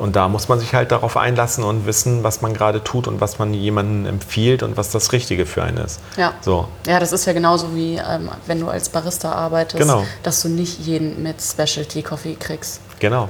Und da muss man sich halt darauf einlassen und wissen, was man gerade tut und was man jemandem empfiehlt und was das Richtige für einen ist. Ja. So. Ja, das ist ja genauso wie ähm, wenn du als Barista arbeitest, Genau. dass du nicht jeden mit Specialty Coffee kriegst. Genau.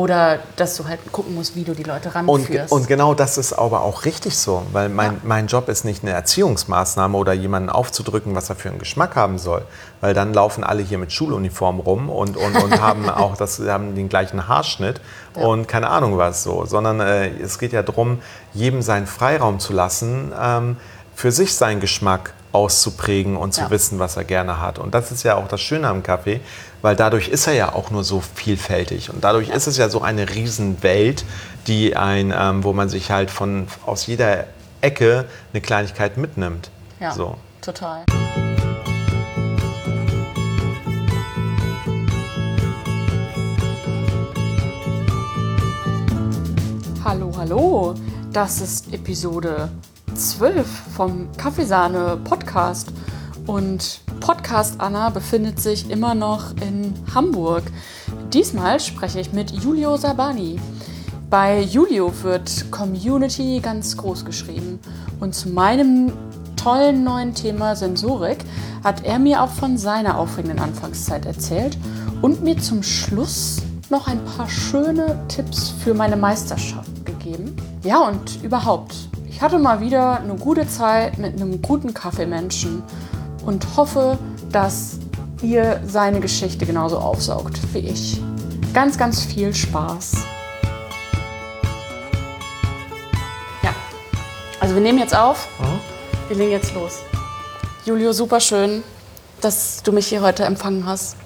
Oder dass du halt gucken musst, wie du die Leute Und, ranführst. und genau das ist aber auch richtig so, weil mein, Ja. mein Job ist nicht eine Erziehungsmaßnahme oder jemanden aufzudrücken, was er für einen Geschmack haben soll, weil dann laufen alle hier mit Schuluniform rum und, und, und haben auch das, haben den gleichen Haarschnitt und keine Ahnung was so, sondern äh, es geht ja darum, jedem seinen Freiraum zu lassen, ähm, für sich seinen Geschmack auszuprägen und zu Ja. wissen, was er gerne hat. Und das ist ja auch das Schöne am Kaffee, weil dadurch ist er ja auch nur so vielfältig. Und dadurch ist es ja so eine Riesenwelt, die ein, ähm, wo man sich halt von aus jeder Ecke eine Kleinigkeit mitnimmt. ja, So. total. Hallo, hallo. Das ist Episode 12 vom Kaffeesahne Podcast. Und Podcast Anna befindet sich immer noch in Hamburg. Diesmal spreche ich mit Julio Sabani. Bei Julio wird Community ganz groß geschrieben. Und zu meinem tollen neuen Thema Sensorik hat er mir auch von seiner aufregenden Anfangszeit erzählt und mir zum Schluss noch ein paar schöne Tipps für meine Meisterschaft gegeben. Ja, und überhaupt, ich hatte mal wieder eine gute Zeit mit einem guten Kaffeemenschen und hoffe, dass ihr seine Geschichte genauso aufsaugt wie ich. Ganz, ganz viel Spaß. Ja, also wir nehmen jetzt auf. Wir legen jetzt los. Julio, super schön, dass du mich hier heute empfangen hast.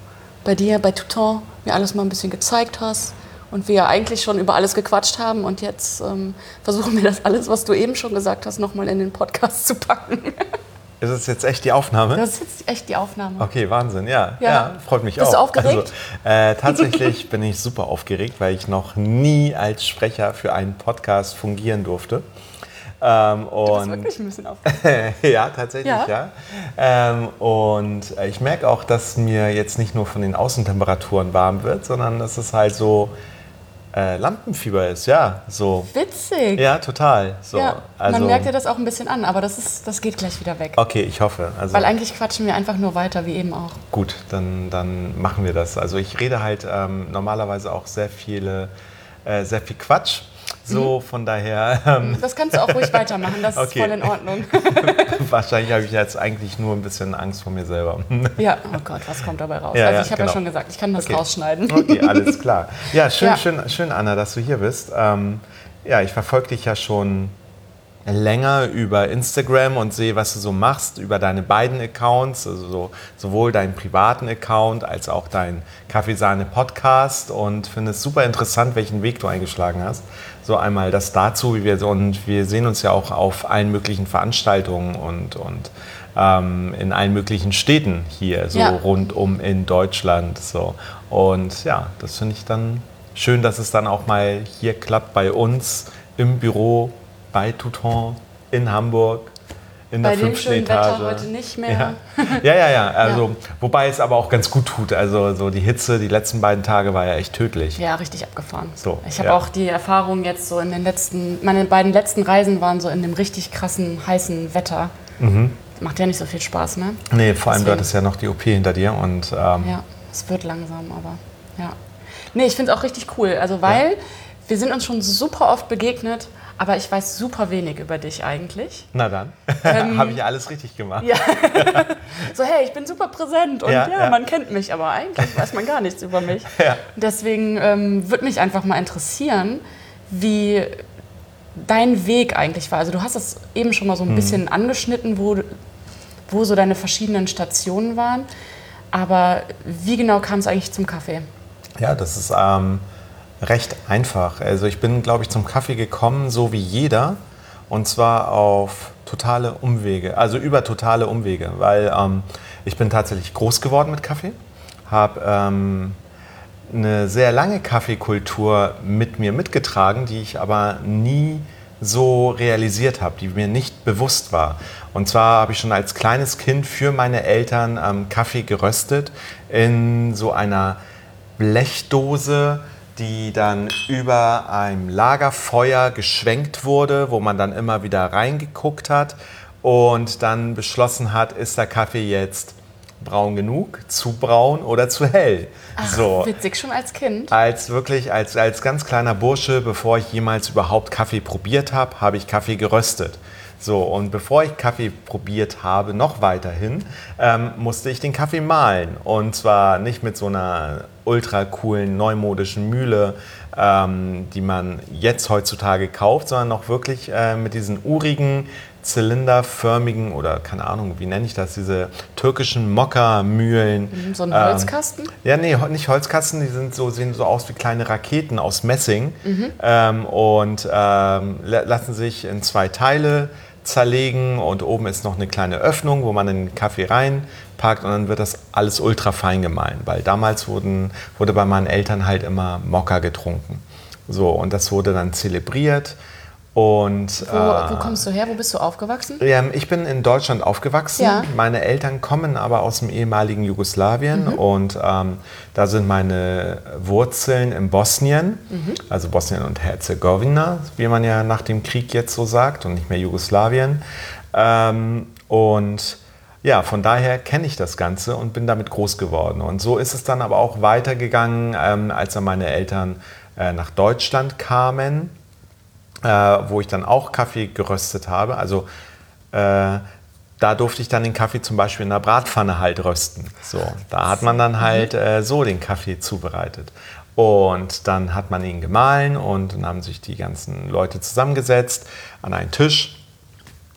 Bei dir, bei Touton, mir alles mal ein bisschen gezeigt hast. Und wir ja eigentlich schon über alles gequatscht haben. Und jetzt ähm, versuchen wir das alles, was du eben schon gesagt hast, nochmal in den Podcast zu packen. Ist es jetzt echt die Aufnahme? Das ist jetzt echt die Aufnahme. Okay, Wahnsinn, ja. Ja. ja. freut mich Bist auch. du aufgeregt? Also, äh, tatsächlich bin ich super aufgeregt, weil ich noch nie als Sprecher für einen Podcast fungieren durfte. Ähm, Du bist und wirklich ein bisschen aufgeregt. ja, tatsächlich, ja. Ja. Ähm, und äh, ich merke auch, dass mir jetzt nicht nur von den Außentemperaturen warm wird, sondern dass es halt so äh, Lampenfieber ist, ja, so. Witzig. Ja, total. So. Ja, also, man merkt dir das auch ein bisschen an, aber das, ist, das geht gleich wieder weg. Okay, ich hoffe. Also, Weil eigentlich quatschen wir einfach nur weiter, wie eben auch. Gut, dann, dann machen wir das. Also ich rede halt ähm, normalerweise auch sehr viele, äh, sehr viel Quatsch. So, von daher, ähm, Das kannst du auch ruhig weitermachen, das Okay. ist voll in Ordnung. wahrscheinlich habe ich jetzt eigentlich nur ein bisschen Angst vor mir selber. Ja, oh Gott, was kommt dabei raus? Ja, also ja, ich habe genau. ja schon gesagt, ich kann das Okay. rausschneiden. Okay, alles klar. Ja, schön, Ja. Schön, schön, Anna, dass du hier bist. Ähm, ja, ich verfolge dich ja schon länger über Instagram und sehe, was du so machst, über deine beiden Accounts, also so, sowohl deinen privaten Account als auch deinen Kaffeesahne-Podcast und finde es super interessant, welchen Weg du eingeschlagen hast. So einmal das dazu, wie wir so, und wir sehen uns ja auch auf allen möglichen Veranstaltungen und, und ähm, in allen möglichen Städten hier, so Ja. rundum in Deutschland. So. Und ja, das finde ich dann schön, dass es dann auch mal hier klappt bei uns im Büro bei Touton in Hamburg. In Bei der dem fünften schönen Etage. Wetter heute nicht mehr. Ja, ja, ja. ja. Also, Wobei es aber auch ganz gut tut. Also so die Hitze, die letzten beiden Tage war ja echt tödlich. Ja, richtig abgefahren. So, ich habe ja. auch die Erfahrung jetzt so in den letzten, meine beiden letzten Reisen waren so in dem richtig krassen, heißen Wetter. Macht ja nicht so viel Spaß, ne? Nee, vor allem du hattest ja noch die OP hinter dir und ähm, Ja, es wird langsam, aber ja. Nee, ich finde es auch richtig cool. Also, weil wir sind uns schon super oft begegnet, aber ich weiß super wenig über dich eigentlich. na dann, habe ich alles richtig gemacht. Ähm, Ja. so, hey, ich bin super präsent und Ja, ja, ja. man kennt mich, aber eigentlich weiß man gar nichts über mich. Ja. Deswegen ähm, würde mich einfach mal interessieren, wie dein Weg eigentlich war. Also du hast es eben schon mal so ein Mhm. bisschen angeschnitten, wo, wo so deine verschiedenen Stationen waren. Aber wie genau kam es eigentlich zum Kaffee? Ja, das ist ähm, recht einfach. Also ich bin, glaube ich, zum Kaffee gekommen, so wie jeder. Und zwar auf totale Umwege, also über totale Umwege. Weil ähm, ich bin tatsächlich groß geworden mit Kaffee, habe ähm, eine sehr lange Kaffeekultur mit mir mitgetragen, die ich aber nie so realisiert habe, die mir nicht bewusst war. Und zwar habe ich schon als kleines Kind für meine Eltern ähm, Kaffee geröstet in so einer Blechdose die dann über einem Lagerfeuer geschwenkt wurde, wo man dann immer wieder reingeguckt hat und dann beschlossen hat, ist der Kaffee jetzt braun genug, zu braun oder zu hell. Ach, so. witzig, schon als Kind? Als wirklich, als, als ganz kleiner Bursche, bevor ich jemals überhaupt Kaffee probiert habe, habe ich Kaffee geröstet. So, und bevor ich Kaffee probiert habe, noch weiterhin, ähm, musste ich den Kaffee mahlen. Und zwar nicht mit so einer ultra coolen, neumodischen Mühle, ähm, die man jetzt heutzutage kauft, sondern noch wirklich äh, mit diesen urigen, zylinderförmigen oder keine Ahnung, wie nenne ich das, diese türkischen Mokka-Mühlen. So ein Holzkasten? Ähm, ja, nee, nicht Holzkasten, die sind so, sehen so aus wie kleine Raketen aus Messing mhm. ähm, und ähm, lassen sich in zwei Teile zerlegen und oben ist noch eine kleine Öffnung, wo man den Kaffee reinpackt und dann wird das alles ultra fein gemahlen, weil damals wurden, wurde bei meinen Eltern halt immer Mokka getrunken. So, und das wurde dann zelebriert und, wo, äh, wo, kommst du her? Wo bist du aufgewachsen? Ja, ich bin in Deutschland aufgewachsen. Ja. Meine Eltern kommen aber aus dem ehemaligen Jugoslawien mhm. und ähm, da sind meine Wurzeln in Bosnien, mhm. also Bosnien und Herzegowina, wie man ja nach dem Krieg jetzt so sagt und nicht mehr Jugoslawien. Ähm, und ja, von daher kenne ich das Ganze und bin damit groß geworden. Und so ist es dann aber auch weitergegangen, ähm, als dann meine Eltern äh, nach Deutschland kamen äh, wo ich dann auch Kaffee geröstet habe. Also äh, da durfte ich dann den Kaffee zum Beispiel in der Bratpfanne halt rösten. So, da hat man dann halt mhm. äh, so den Kaffee zubereitet. Und dann hat man ihn gemahlen und dann haben sich die ganzen Leute zusammengesetzt an einen Tisch.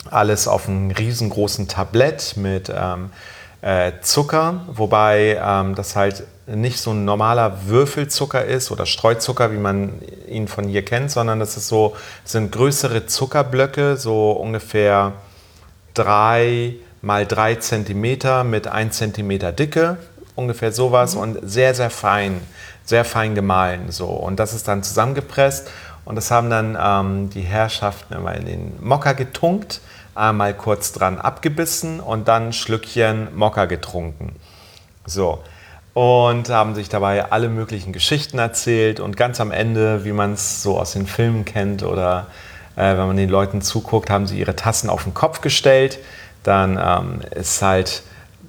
Alles auf einem riesengroßen Tablett mit ähm, äh, Zucker, wobei ähm, das halt nicht so ein normaler Würfelzucker ist oder Streuzucker, wie man ihn von hier kennt, sondern das ist so, sind größere Zuckerblöcke, so ungefähr drei mal drei Zentimeter mit ein Zentimeter Dicke, ungefähr sowas mhm. und sehr, sehr fein, sehr fein gemahlen so. Und das ist dann zusammengepresst und das haben dann ähm, die Herrschaften immer in den Mokka getunkt einmal kurz dran abgebissen und dann ein Schlückchen Mokka getrunken. So. Und haben sich dabei alle möglichen Geschichten erzählt und ganz am Ende, wie man es so aus den Filmen kennt oder äh, wenn man den Leuten zuguckt, haben sie ihre Tassen auf den Kopf gestellt. Dann ähm, ist halt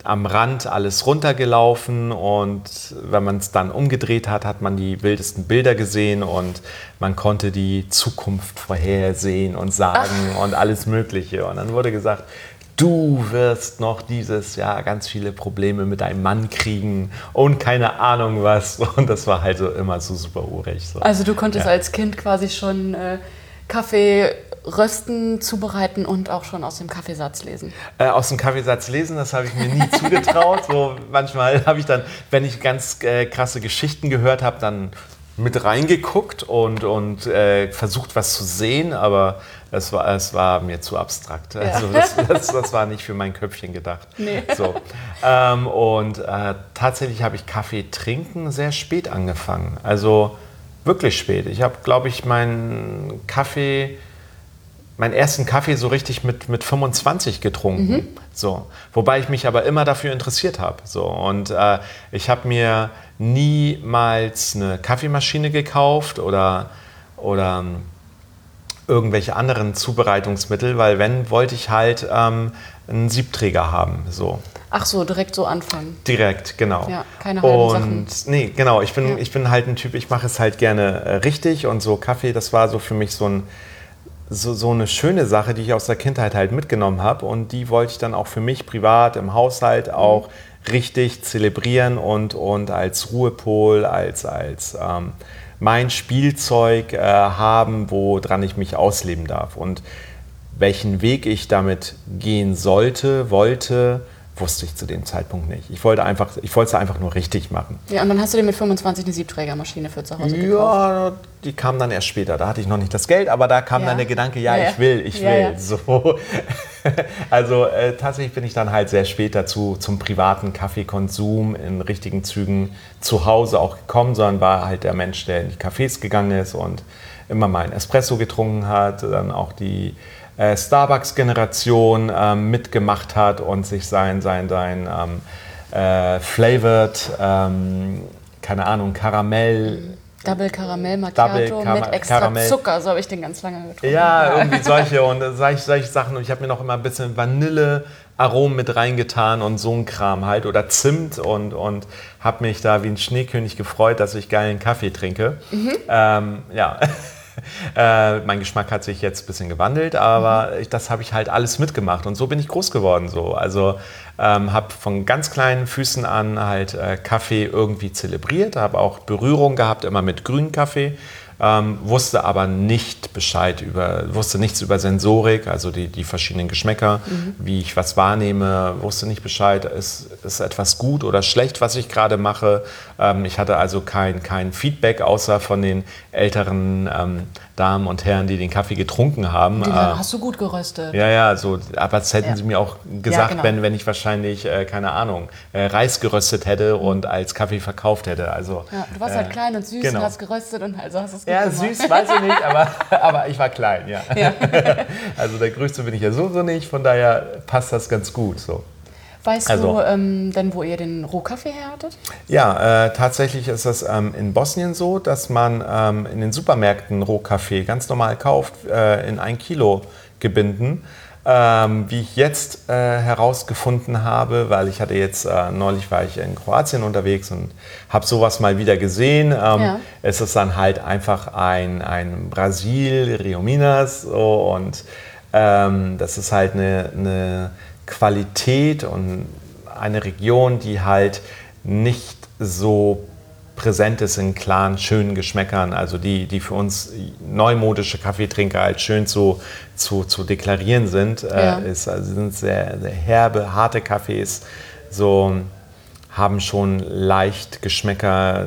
am Rand alles runtergelaufen und wenn man es dann umgedreht hat, hat man die wildesten Bilder gesehen und man konnte die Zukunft vorhersehen und sagen Ach. und alles Mögliche. Und dann wurde gesagt, du wirst noch dieses Jahr ganz viele Probleme mit deinem Mann kriegen und keine Ahnung was. Und das war halt so immer so super urig. So. Also du konntest ja. als Kind quasi schon äh, Kaffee rösten, zubereiten und auch schon aus dem Kaffeesatz lesen? Äh, aus dem Kaffeesatz lesen, das habe ich mir nie zugetraut. So, manchmal habe ich dann, wenn ich ganz äh, krasse Geschichten gehört habe, dann mit reingeguckt und, und äh, versucht, was zu sehen, aber es war, es war mir zu abstrakt. Ja. Also das, das, das, war nicht für mein Köpfchen gedacht. Nee. So. Ähm, und äh, tatsächlich habe ich Kaffee trinken sehr spät angefangen. Also wirklich spät. Ich habe, glaube ich, meinen Kaffee meinen ersten Kaffee so richtig mit, mit 25 getrunken. Mhm. So. Wobei ich mich aber immer dafür interessiert habe. So. Und äh, ich habe mir niemals eine Kaffeemaschine gekauft oder, oder ähm, irgendwelche anderen Zubereitungsmittel, weil wenn, wollte ich halt ähm, einen Siebträger haben. So. Ach so, direkt so anfangen. Direkt, genau. Ja, keine halben und, Sachen. Nee, genau. Ich bin, ja. ich bin halt ein Typ, ich mache es halt gerne äh, richtig und so Kaffee, das war so für mich so ein so, so eine schöne Sache, die ich aus der Kindheit halt mitgenommen habe und die wollte ich dann auch für mich privat im Haushalt auch mhm. richtig zelebrieren und, und als Ruhepol, als, als ähm, mein Spielzeug äh, haben, woran ich mich ausleben darf. Und welchen Weg ich damit gehen sollte, wollte, wusste ich zu dem Zeitpunkt nicht. Ich wollte einfach, ich wollte es einfach nur richtig machen. Ja, und dann hast du dir mit 25 eine Siebträgermaschine für zu Hause gekauft? Ja, die kam dann erst später. Da hatte ich noch nicht das Geld, aber da kam ja. dann der Gedanke, ja, ja, ich will, ich will. Ja, so. Also äh, tatsächlich bin ich dann halt sehr spät dazu zum privaten Kaffeekonsum in richtigen Zügen zu Hause auch gekommen, sondern war halt der Mensch, der in die Cafés gegangen ist und immer mal ein Espresso getrunken hat, dann auch die äh, Starbucks-Generation ähm, mitgemacht hat und sich sein, sein, sein ähm, äh, flavored, ähm, keine Ahnung, Karamell, Double Karamell Macchiato Double mit extra Karamell. Zucker, so habe ich den ganz lange getrunken. Ja, irgendwie solche und solche, solche Sachen. Und ich habe mir noch immer ein bisschen Vanillearomen mit reingetan und so ein Kram halt. Oder Zimt und, und habe mich da wie ein Schneekönig gefreut, dass ich geilen Kaffee trinke. Ähm, ja. Äh, mein Geschmack hat sich jetzt ein bisschen gewandelt, aber ich, das habe ich halt alles mitgemacht und so bin ich groß geworden. So. Also ähm, habe von ganz kleinen Füßen an halt äh, Kaffee irgendwie zelebriert, habe auch Berührung gehabt, immer mit grünem Kaffee. Ähm, wusste aber nicht Bescheid über, wusste nichts über Sensorik, also die, die verschiedenen Geschmäcker, wie ich was wahrnehme, wusste nicht Bescheid, ist, ist etwas gut oder schlecht, was ich gerade mache. Ähm, ich hatte also kein, kein Feedback, außer von den älteren ähm, Damen und Herren, die den Kaffee getrunken haben. Den Äh, hast du gut geröstet. ja, ja, so, aber das hätten Ja. sie mir auch gesagt, genau. wenn, wenn ich wahrscheinlich, äh, keine Ahnung, äh, Reis geröstet hätte und als Kaffee verkauft hätte. Also, Ja, du warst äh, halt klein und süß genau. und hast geröstet und also hast es gut Ja, gemacht. süß weiß ich nicht, aber, aber ich war klein, ja. Ja. Also der Größte bin ich ja sowieso nicht, von daher passt das ganz gut so. Weißt Also- du ähm, denn, wo ihr den Rohkaffee her hattet? Ja, äh, tatsächlich ist es ähm, in Bosnien so, dass man ähm, in den Supermärkten Rohkaffee ganz normal kauft, äh, in ein Kilo Gebinden. Ähm, wie ich jetzt äh, herausgefunden habe, weil ich hatte jetzt, äh, neulich war ich in Kroatien unterwegs und habe sowas mal wieder gesehen. Ähm, Ja. Es ist dann halt einfach ein, ein Brasil, Rio Minas so, und ähm, das ist halt eine, eine Qualität und eine Region, die halt nicht so präsent ist in klaren, schönen Geschmäckern, also die, die für uns neumodische Kaffeetrinker als schön zu, zu, zu deklarieren sind, Ja. äh, ist, also sind sehr, sehr herbe, harte Kaffees, so haben schon leicht Geschmäcker,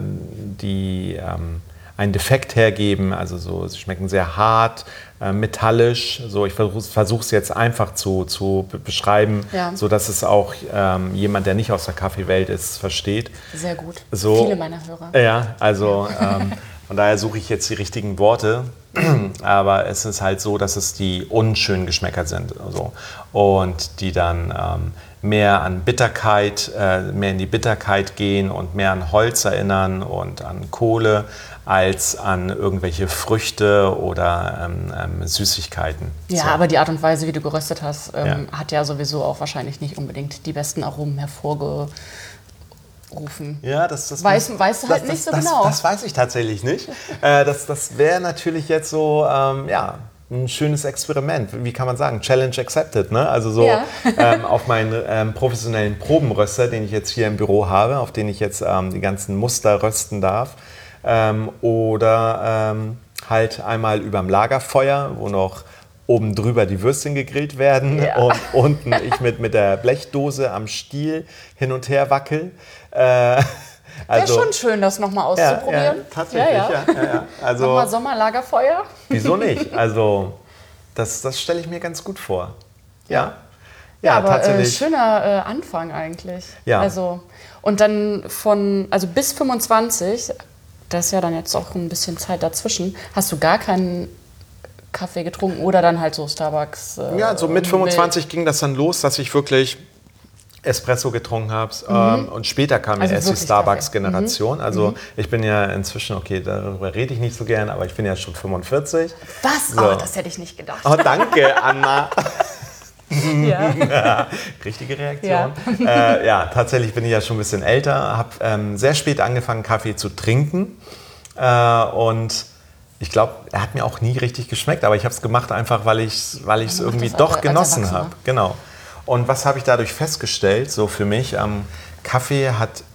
die ähm, einen Defekt hergeben, also so, sie schmecken sehr hart, äh, metallisch, so ich versuche es jetzt einfach zu, zu be- beschreiben, Ja. so dass es auch ähm, jemand, der nicht aus der Kaffeewelt ist, versteht. Sehr gut. So. Viele meiner Hörer. Ja, also ähm, von daher suche ich jetzt die richtigen Worte. Aber es ist halt so, dass es die unschönen Geschmäcker sind. So. Und die dann ähm, mehr an Bitterkeit, äh, mehr in die Bitterkeit gehen und mehr an Holz erinnern und an Kohle als an irgendwelche Früchte oder ähm, ähm, Süßigkeiten. Ja, So. aber die Art und Weise, wie du geröstet hast, ähm, Ja. hat ja sowieso auch wahrscheinlich nicht unbedingt die besten Aromen hervorgerufen. Ja, das, das Weiß- weißt du halt das, nicht das, so das, genau. Das weiß ich tatsächlich nicht. äh, das das wäre natürlich jetzt so, ähm, ja, ein schönes Experiment. Wie kann man sagen? Challenge accepted. Ne? Also so Ja. ähm, auf meinen ähm, professionellen Probenröster, den ich jetzt hier im Büro habe, auf den ich jetzt ähm, die ganzen Muster rösten darf. Ähm, oder ähm, halt einmal überm Lagerfeuer, wo noch oben drüber die Würstchen gegrillt werden Ja. und unten ich mit, mit der Blechdose am Stiel hin und her wackel. Äh, Wäre schon schön, das nochmal ja, ja, auszuprobieren. tatsächlich, ja. ja. ja, ja. Also, Nochmal Sommerlagerfeuer. wieso nicht? Also, das, das stelle ich mir ganz gut vor. Ja, ja, aber äh, tatsächlich. schöner äh, Anfang eigentlich. Ja. Also, und dann von, also bis 25, das ist ja dann jetzt auch ein bisschen Zeit dazwischen, hast du gar keinen Kaffee getrunken oder dann halt so Starbucks. Äh, ja, so mit Milch. 25 ging das dann los, dass ich wirklich Espresso getrunken habe. Ähm, und später kam Also ja erst die. Starbucks-Generation. Also ich bin ja inzwischen, okay, darüber rede ich nicht so gern, aber ich bin ja schon 45. Was? So. Oh, das hätte ich nicht gedacht. Oh, danke, Anna. Ja. Richtige Reaktion. Ja. Äh, ja, tatsächlich bin ich ja schon ein bisschen älter, habe ähm, sehr spät angefangen, Kaffee zu trinken. Äh, und ich glaube, er hat mir auch nie richtig geschmeckt, aber ich habe es gemacht einfach, weil ich es weil ich's irgendwie doch als genossen habe. Genau. Und was habe ich dadurch festgestellt, so für mich? Ähm, Kaffee hat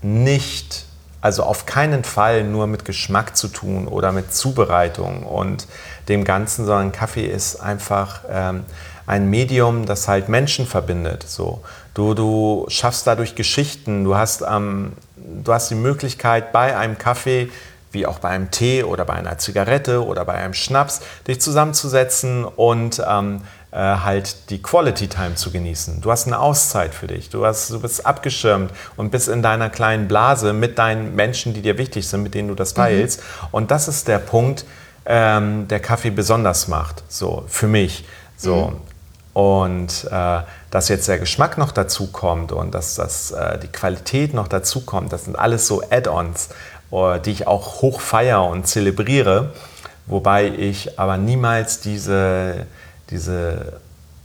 nicht, also auf keinen Fall nur mit Geschmack zu tun oder mit Zubereitung und dem Ganzen, sondern Kaffee ist einfach ähm, ein Medium, das halt Menschen verbindet. So. Du, du schaffst dadurch Geschichten, du hast, ähm, du hast die Möglichkeit bei einem Kaffee wie auch bei einem Tee oder bei einer Zigarette oder bei einem Schnaps, dich zusammenzusetzen und ähm, äh, halt die Quality Time zu genießen. Du hast eine Auszeit für dich, du, hast, du bist abgeschirmt und bist in deiner kleinen Blase mit deinen Menschen, die dir wichtig sind, mit denen du das teilst. Und das ist der Punkt, ähm, der Kaffee besonders macht, so für mich. So. Und äh, dass jetzt der Geschmack noch dazu kommt und dass, dass äh, die Qualität noch dazu kommt, das sind alles so Add-ons. oder die ich auch hoch feiere und zelebriere, wobei ich aber niemals diese, diese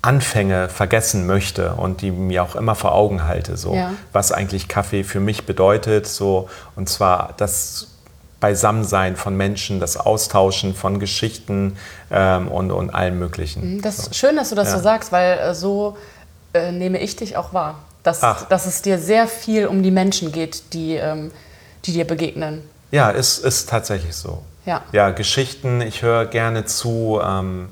Anfänge vergessen möchte und die mir auch immer vor Augen halte, so Ja. was eigentlich Kaffee für mich bedeutet, so und zwar das Beisammensein von Menschen, das Austauschen von Geschichten ähm, und, und allem Möglichen. Das ist schön, dass du das Ja. so sagst, weil äh, so äh, nehme ich dich auch wahr. Dass, Ach. dass es dir sehr viel um die Menschen geht, die, ähm, die dir begegnen. Ja, ist, ist tatsächlich so. Ja. Ja, Geschichten, ich höre gerne zu, ähm,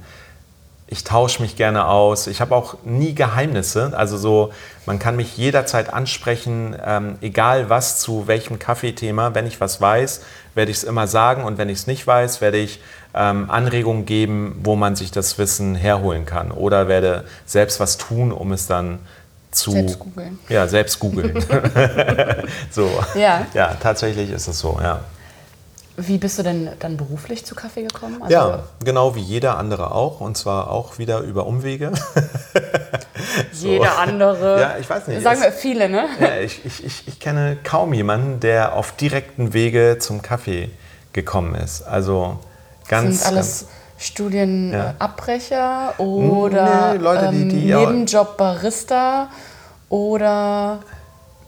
ich tausche mich gerne aus. Ich habe auch nie Geheimnisse. Also so, man kann mich jederzeit ansprechen, ähm, egal was, zu welchem Kaffeethema. Wenn ich was weiß, werde ich es immer sagen und wenn ich es nicht weiß, werde ich ähm, Anregungen geben, wo man sich das Wissen herholen kann. Oder werde selbst was tun, um es dann zu... Selbst googeln. Ja, selbst googeln. so. Ja. Ja, tatsächlich ist es so, ja. Wie bist du denn dann beruflich zu Kaffee gekommen? Also, Ja, genau wie jeder andere auch. Und zwar auch wieder über Umwege. Jeder andere. Ja, ich weiß nicht, Sagen wir viele, ne? ja, ich, ich, ich, ich kenne kaum jemanden, der auf direkten Wege zum Kaffee gekommen ist. Also ganz. Sind alles Studienabbrecher Nee, oder Leute, die- ähm, die- ja. Nebenjob Barista oder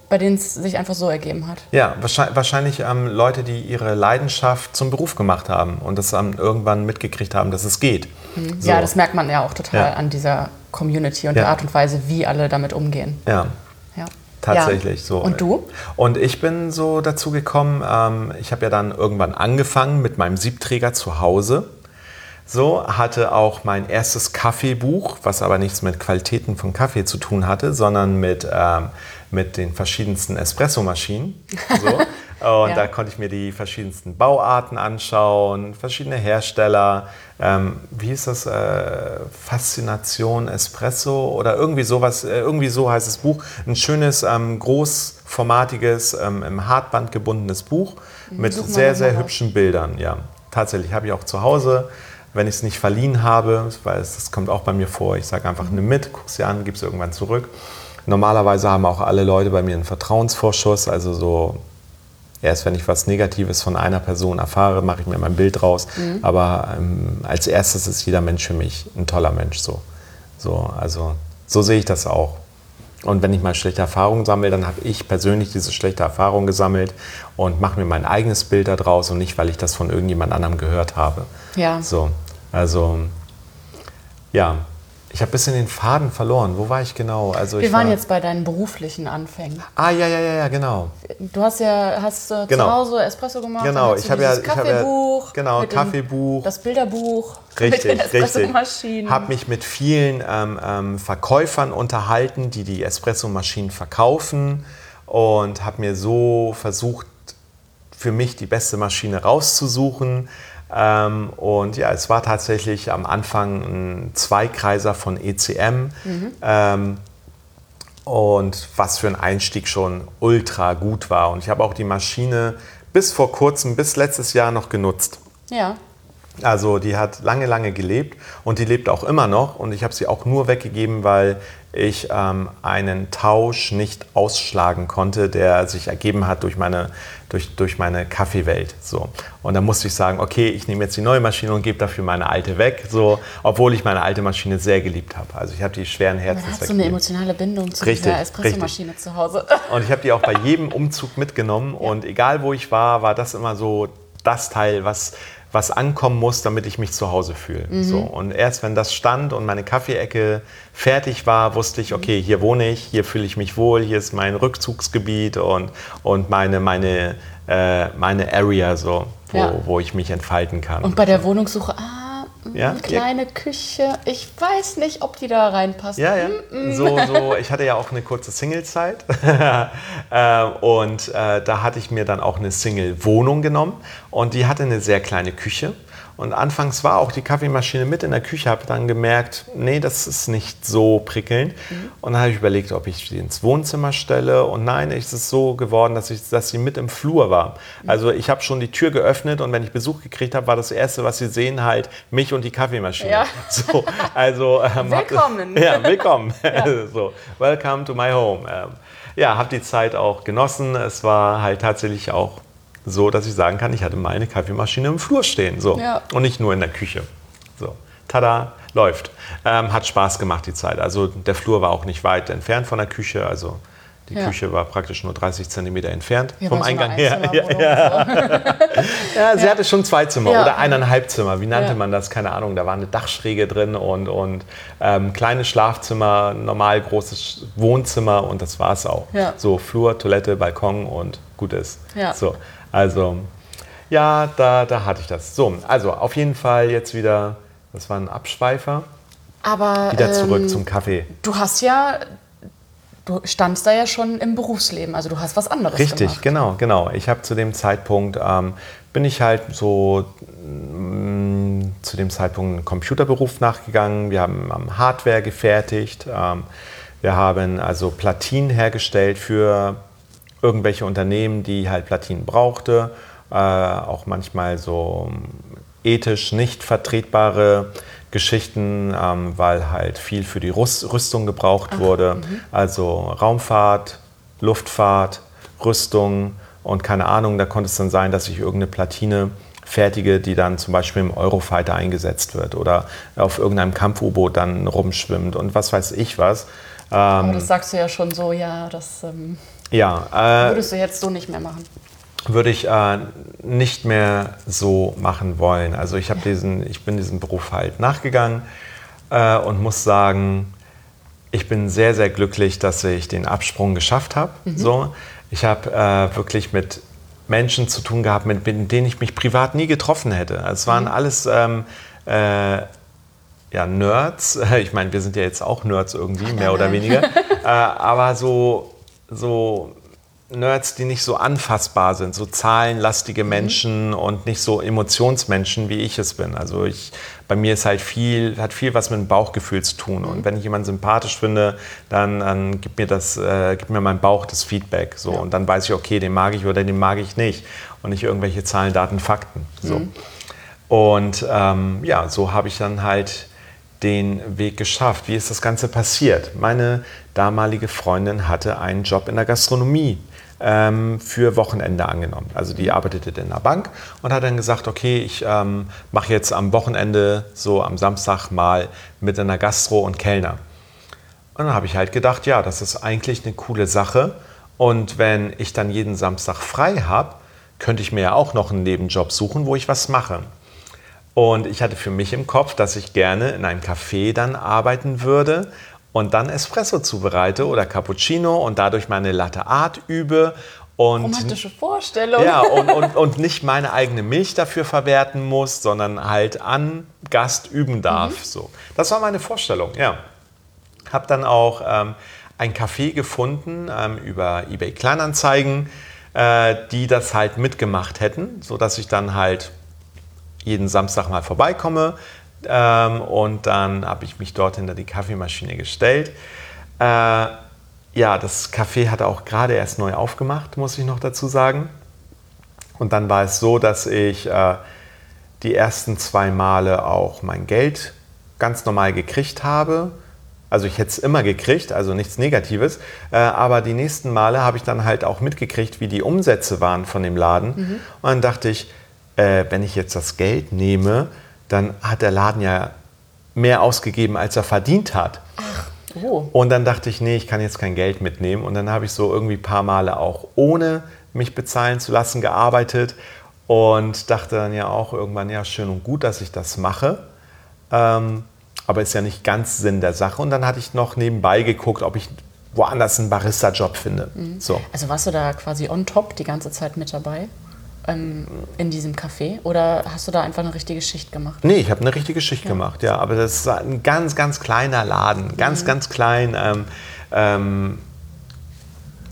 bei denen es sich einfach so ergeben hat? Ja, wahrscheinlich, wahrscheinlich ähm, Leute, die ihre Leidenschaft zum Beruf gemacht haben und das ähm, irgendwann mitgekriegt haben, dass es geht. So. Mhm. Ja, das merkt man ja auch total Ja. an dieser Community und Ja. der Art und Weise, wie alle damit umgehen. ja. Ja. Tatsächlich so. Und du? Und ich bin so dazu gekommen, ähm, ich habe ja dann irgendwann angefangen mit meinem Siebträger zu Hause. So, hatte auch mein erstes Kaffeebuch, was aber nichts mit Qualitäten von Kaffee zu tun hatte, sondern mit, ähm, mit den verschiedensten Espressomaschinen. So. Und Ja. da konnte ich mir die verschiedensten Bauarten anschauen, verschiedene Hersteller. Ähm, wie hieß das? Äh, Faszination Espresso oder irgendwie sowas. Äh, irgendwie so heißt das Buch. Ein schönes, ähm, großformatiges, ähm, im Hartband gebundenes Buch mit sehr, sehr hübschen Bildern. Ja, tatsächlich habe ich auch zu Hause. Wenn ich es nicht verliehen habe, weil es, das kommt auch bei mir vor, ich sage einfach, nimm mit, guck sie an, gib es irgendwann zurück. Normalerweise haben auch alle Leute bei mir einen Vertrauensvorschuss, also so erst wenn ich was Negatives von einer Person erfahre, mache ich mir mein Bild raus. Aber ähm, als erstes ist jeder Mensch für mich ein toller Mensch. So, so also so sehe ich das auch. Und wenn ich mal schlechte Erfahrungen sammle, dann habe ich persönlich diese schlechte Erfahrung gesammelt und mache mir mein eigenes Bild daraus und nicht, weil ich das von irgendjemand anderem gehört habe. Ja. So, also ja, ich habe ein bisschen den Faden verloren. Wo war ich genau? Also Wir ich waren war, jetzt bei deinen beruflichen Anfängen. Ah ja, ja, ja, ja, genau. Du hast ja hast, äh, Genau. zu Hause Espresso gemacht. Genau, ich habe ja- ich habe ja- Kaffeebuch. genau, mit dem- Kaffeebuch. Das Bilderbuch. Richtig, richtig. Habe mich mit vielen ähm, ähm, Verkäufern unterhalten, die die Espressomaschinen verkaufen und habe mir so versucht, für mich die beste Maschine rauszusuchen. Ähm, und ja, es war tatsächlich am Anfang ein Zweikreiser von ECM. Ähm, und was für ein Einstieg schon ultra gut war. Und ich habe auch die Maschine bis vor kurzem, bis letztes Jahr noch genutzt. Ja. Also die hat lange, lange gelebt und die lebt auch immer noch. Und ich habe sie auch nur weggegeben, weil ich ähm, einen Tausch nicht ausschlagen konnte, der sich ergeben hat durch meine, durch, durch meine Kaffeewelt. So. Und da musste ich sagen, okay, ich nehme jetzt die neue Maschine und gebe dafür meine alte weg, so, obwohl ich meine alte Maschine sehr geliebt habe. Also ich habe die schweren Man Herzens hat so eine weggegeben. emotionale Bindung zu Richtig, dieser Espressomaschine zu Hause. Und ich habe die auch bei jedem Umzug mitgenommen. Und egal wo ich war, war das immer so das Teil, was, was ankommen muss, damit ich mich zu Hause fühle. So. Und erst wenn das stand und meine Kaffeeecke fertig war, wusste ich, okay, hier wohne ich, hier fühle ich mich wohl, hier ist mein Rückzugsgebiet und, und meine, meine, äh, meine Area, so, wo, Ja. wo ich mich entfalten kann. Und bei der Wohnungssuche, ah, Ja? eine kleine Küche. Ich weiß nicht, ob die da reinpasst. Ja, ja. So, so, ich hatte ja auch eine kurze Single-Zeit. Ähm, und äh, da hatte ich mir dann auch eine Single-Wohnung genommen. Und die hatte eine sehr kleine Küche. Und anfangs war auch die Kaffeemaschine mit in der Küche, habe dann gemerkt, nee, das ist nicht so prickelnd. Und dann habe ich überlegt, ob ich sie ins Wohnzimmer stelle. Und nein, es ist so geworden, dass, ich, dass sie mit im Flur war. Also ich habe schon die Tür geöffnet und wenn ich Besuch gekriegt habe, war das Erste, was sie sehen, halt mich und die Kaffeemaschine. Ja. So, also, ähm, hab- Willkommen. Ja, willkommen. so, welcome to my home. Ähm, ja, habe die Zeit auch genossen. Es war halt tatsächlich auch so, dass ich sagen kann, ich hatte meine Kaffeemaschine im Flur stehen. So. Ja. Und nicht nur in der Küche. So. Tada, läuft. Ähm, hat Spaß gemacht die Zeit. Also der Flur war auch nicht weit entfernt von der Küche. Also die Ja. Küche war praktisch nur 30 Zentimeter entfernt Ja, vom so Eingang her. Ja, ja, sie hatte schon zwei Zimmer oder eineinhalb Zimmer. Wie nannte man das? Keine Ahnung. Da war eine Dachschräge drin und, und ähm, kleines Schlafzimmer, normal großes Wohnzimmer und das war es auch. So Flur, Toilette, Balkon und gut ist. So, also ja, da, da hatte ich das. So, also auf jeden Fall jetzt wieder, das war ein Abschweifer, Aber wieder zurück ähm, zum Kaffee. du hast ja, du standst da ja schon im Berufsleben, also du hast was anderes Richtig, gemacht. genau, genau. Ich habe zu dem Zeitpunkt, ähm, bin ich halt so mm, zu dem Zeitpunkt einen Computerberuf nachgegangen. Wir haben Hardware gefertigt. Ähm, wir haben also Platinen hergestellt für irgendwelche Unternehmen, die halt Platinen brauchte. Äh, auch manchmal so ähm, ethisch nicht vertretbare Geschichten, ähm, weil halt viel für die Rüst Rüstung gebraucht wurde. Also Raumfahrt, Luftfahrt, Rüstung und keine Ahnung, da konnte es dann sein, dass ich irgendeine Platine fertige, die dann zum Beispiel im Eurofighter eingesetzt wird oder auf irgendeinem Kampf-U-Boot dann rumschwimmt und was weiß ich was. Aber das sagst du ja schon so, ja, das ähm, Ja, äh, würdest du jetzt so nicht mehr machen. würde ich äh, nicht mehr so machen wollen. Also ich habe diesen, ich bin diesem Beruf halt nachgegangen äh, und muss sagen, ich bin sehr, sehr glücklich, dass ich den Absprung geschafft habe. So, ich habe äh, wirklich mit Menschen zu tun gehabt, mit, mit denen ich mich privat nie getroffen hätte. Also Es waren alles ähm, äh, ja, Nerds. Ich meine, wir sind ja jetzt auch Nerds irgendwie, mehr oder weniger. äh, aber so, so Nerds, die nicht so anfassbar sind, so zahlenlastige Menschen und nicht so Emotionsmenschen, wie ich es bin. Also ich, bei mir ist halt viel, hat viel was mit dem Bauchgefühl zu tun. Und wenn ich jemanden sympathisch finde, dann, dann gibt, mir das, äh, gibt mir mein Bauch das Feedback. So. Und dann weiß ich, okay, den mag ich oder den mag ich nicht. Und nicht irgendwelche Zahlen, Daten, Fakten. So. Und ähm, ja, so habe ich dann halt den Weg geschafft. Wie ist das Ganze passiert? Meine damalige Freundin hatte einen Job in der Gastronomie ähm, für Wochenende angenommen. Also die arbeitete in der Bank und hat dann gesagt, okay, ich ähm, mache jetzt am Wochenende, so am Samstag mal mit einer Gastro und Kellner. Und dann habe ich halt gedacht, ja, das ist eigentlich eine coole Sache. Und wenn ich dann jeden Samstag frei habe, könnte ich mir ja auch noch einen Nebenjob suchen, wo ich was mache. Und ich hatte für mich im Kopf, dass ich gerne in einem Café dann arbeiten würde und dann Espresso zubereite oder Cappuccino und dadurch meine Latte Art übe und Romantische Vorstellung. ja, und, und, und nicht meine eigene Milch dafür verwerten muss, sondern halt an Gast üben darf. So. Das war meine Vorstellung, ja. Habe dann auch ähm, ein Café gefunden ähm, über eBay Kleinanzeigen, äh, die das halt mitgemacht hätten, sodass ich dann halt jeden Samstag mal vorbeikomme. Ähm, und dann habe ich mich dort hinter die Kaffeemaschine gestellt. Äh, ja, das Café hatte auch gerade erst neu aufgemacht, muss ich noch dazu sagen. Und dann war es so, dass ich äh, die ersten zwei Male auch mein Geld ganz normal gekriegt habe. Also ich hätte es immer gekriegt, also nichts Negatives. Äh, aber die nächsten Male habe ich dann halt auch mitgekriegt, wie die Umsätze waren von dem Laden. Und dann dachte ich, äh, wenn ich jetzt das Geld nehme, dann hat der Laden ja mehr ausgegeben, als er verdient hat. Oh. Und dann dachte ich, nee, ich kann jetzt kein Geld mitnehmen. Und dann habe ich so irgendwie ein paar Male auch ohne mich bezahlen zu lassen gearbeitet und dachte dann ja auch irgendwann, ja, schön und gut, dass ich das mache. Ähm, aber ist ja nicht ganz Sinn der Sache. Und dann hatte ich noch nebenbei geguckt, ob ich woanders einen Barista-Job finde. So. Also warst du da quasi on top die ganze Zeit mit dabei? Ähm, in diesem Café? Oder hast du da einfach eine richtige Schicht gemacht? Nee, ich habe eine richtige Schicht gemacht, ja. Aber das ist ein ganz, ganz kleiner Laden. Ganz, ganz klein. Ähm, ähm,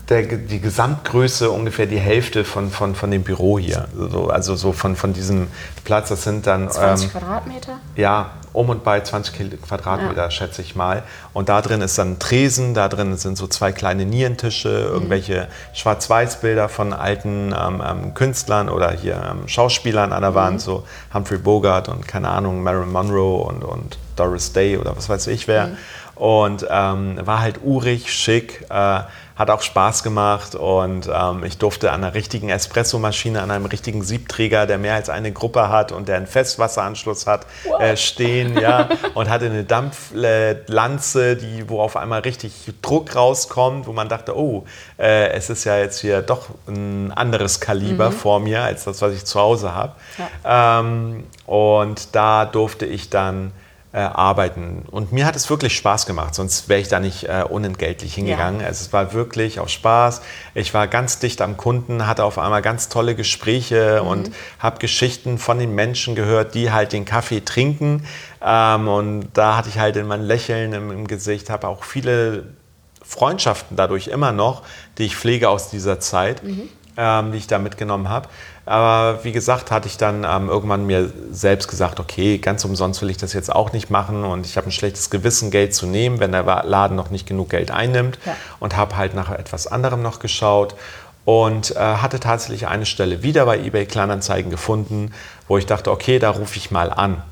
der, die Gesamtgröße ungefähr die Hälfte von, von, von dem Büro hier. So, also so von, von diesem Platz. Das sind dann 20 ähm, Quadratmeter? ja, um und bei 20 Kil- Quadratmeter, schätze ich mal. Und da drin ist dann ein Tresen, da drin sind so zwei kleine Nierentische, irgendwelche Schwarz-Weiß-Bilder von alten ähm, ähm, Künstlern oder hier ähm, Schauspielern an der Wand, so Humphrey Bogart und keine Ahnung, Marilyn Monroe und, und Doris Day oder was weiß ich wer. Und ähm, war halt urig, schick, äh, hat auch Spaß gemacht und ähm, ich durfte an einer richtigen Espressomaschine, an einem richtigen Siebträger, der mehr als eine Gruppe hat und der einen Festwasseranschluss hat, äh, stehen, ja, und hatte eine Dampflanze, die, wo auf einmal richtig Druck rauskommt, wo man dachte, oh, äh, es ist ja jetzt hier doch ein anderes Kaliber mhm. vor mir als das, was ich zu Hause habe. Ja. Ähm, und da durfte ich dann äh, arbeiten. Und mir hat es wirklich Spaß gemacht, sonst wäre ich da nicht äh, unentgeltlich hingegangen. Ja. Also es war wirklich auch Spaß. Ich war ganz dicht am Kunden, hatte auf einmal ganz tolle Gespräche mhm. und habe Geschichten von den Menschen gehört, die halt den Kaffee trinken. Ähm, und da hatte ich halt immer ein Lächeln im, im Gesicht, habe auch viele Freundschaften dadurch immer noch, die ich pflege aus dieser Zeit, mhm. ähm, die ich da mitgenommen habe. Aber wie gesagt, hatte ich dann ähm, irgendwann mir selbst gesagt, okay, ganz umsonst will ich das jetzt auch nicht machen und ich habe ein schlechtes Gewissen, Geld zu nehmen, wenn der Laden noch nicht genug Geld einnimmt ja. und habe halt nach etwas anderem noch geschaut und äh, hatte tatsächlich eine Stelle wieder bei eBay Kleinanzeigen gefunden, wo ich dachte, okay, da rufe ich mal an.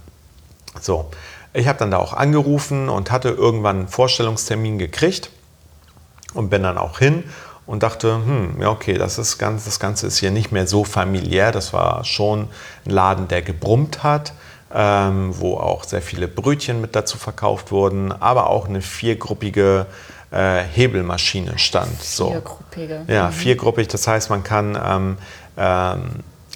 So, ich habe dann da auch angerufen und hatte irgendwann einen Vorstellungstermin gekriegt und bin dann auch hin und dachte, hm, ja, okay, das, ist ganz, das Ganze ist hier nicht mehr so familiär. Das war schon ein Laden, der gebrummt hat, ähm, wo auch sehr viele Brötchen mit dazu verkauft wurden, aber auch eine viergruppige äh, Hebelmaschine stand. So. Viergruppige. Ja, mhm. viergruppig. Das heißt, man kann ähm, ähm,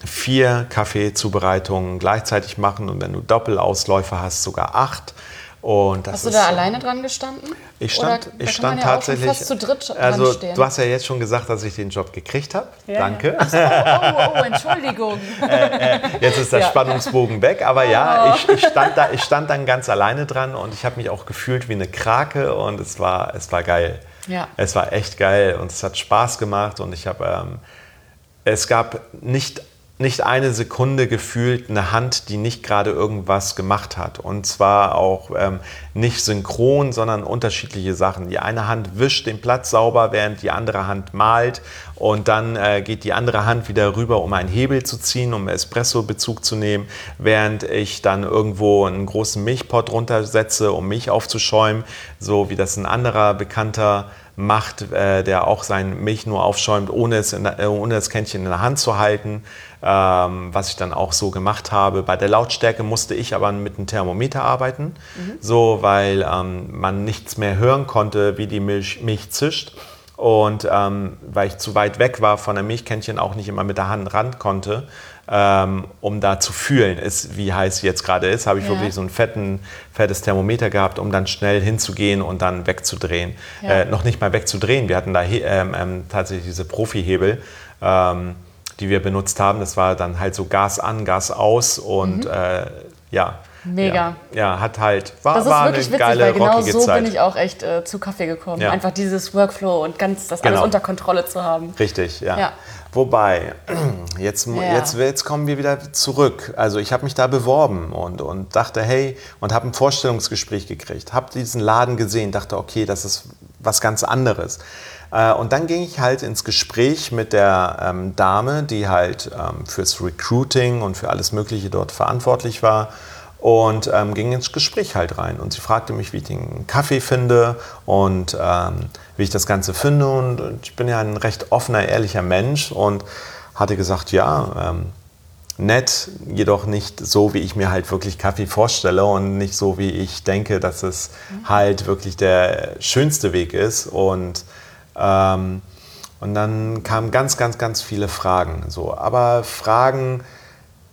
vier Kaffeezubereitungen gleichzeitig machen und wenn du Doppelausläufer hast, sogar acht. Hast du da alleine dran gestanden? Ich stand, ich stand ja tatsächlich. fast zu dritt also, du hast ja jetzt schon gesagt, dass ich den Job gekriegt habe. Ja, Danke. Ja. Oh, oh, oh, Entschuldigung. äh, äh, jetzt ist der. Spannungsbogen weg, aber ja, oh. ich, ich, stand da, ich stand dann ganz alleine dran und ich habe mich auch gefühlt wie eine Krake und es war, es war geil. Ja. Es war echt geil und es hat Spaß gemacht und ich habe. Ähm, es gab nicht nicht eine Sekunde gefühlt eine Hand, die nicht gerade irgendwas gemacht hat. Und zwar auch ähm, nicht synchron, sondern unterschiedliche Sachen. Die eine Hand wischt den Platz sauber, während die andere Hand malt. Und dann äh, geht die andere Hand wieder rüber, um einen Hebel zu ziehen, um Espresso-Bezug zu nehmen, während ich dann irgendwo einen großen Milchpott runtersetze, um Milch aufzuschäumen, so wie das ein anderer bekannter macht, äh, der auch sein Milch nur aufschäumt, ohne, es der, äh, ohne das Kännchen in der Hand zu halten ähm, was ich dann auch so gemacht habe. Bei der Lautstärke musste ich aber mit einem Thermometer arbeiten, mhm. so weil ähm, man nichts mehr hören konnte, wie die Milch, Milch zischt. Und ähm, weil ich zu weit weg war von der Milchkännchen, auch nicht immer mit der Hand ran konnte, ähm, um da zu fühlen, ist, wie heiß sie jetzt gerade ist, habe ich ja. wirklich so ein fetten, fettes Thermometer gehabt, um dann schnell hinzugehen und dann wegzudrehen. Ja. Äh, noch nicht mal wegzudrehen, wir hatten da ähm, ähm, tatsächlich diese Profihebel. Ähm, die wir benutzt haben. Das war dann halt so Gas an, Gas aus und mhm. äh, ja. Mega. Ja, ja, hat halt, war, das ist war wirklich eine geile, witzig, weil genau so Zeit. bin ich auch echt äh, zu Kaffee gekommen. Ja. Einfach dieses Workflow und ganz das alles genau. unter Kontrolle zu haben. Richtig, ja. ja. Wobei, jetzt, jetzt, jetzt kommen wir wieder zurück. Also ich habe mich da beworben und, und dachte, hey, und habe ein Vorstellungsgespräch gekriegt, habe diesen Laden gesehen, dachte, okay, das ist was ganz anderes. Äh, und dann ging ich halt ins Gespräch mit der ähm, Dame, die halt ähm, fürs Recruiting und für alles Mögliche dort verantwortlich war und ähm, ging ins Gespräch halt rein. Und sie fragte mich, wie ich den Kaffee finde und ähm, wie ich das Ganze finde. Und, und, ich bin ja ein recht offener, ehrlicher Mensch und hatte gesagt, ja, ähm, nett, jedoch nicht so, wie ich mir halt wirklich Kaffee vorstelle und nicht so, wie ich denke, dass es mhm. halt wirklich der schönste Weg ist. Und ähm, und dann kamen ganz, ganz, ganz viele Fragen. So. Aber Fragen,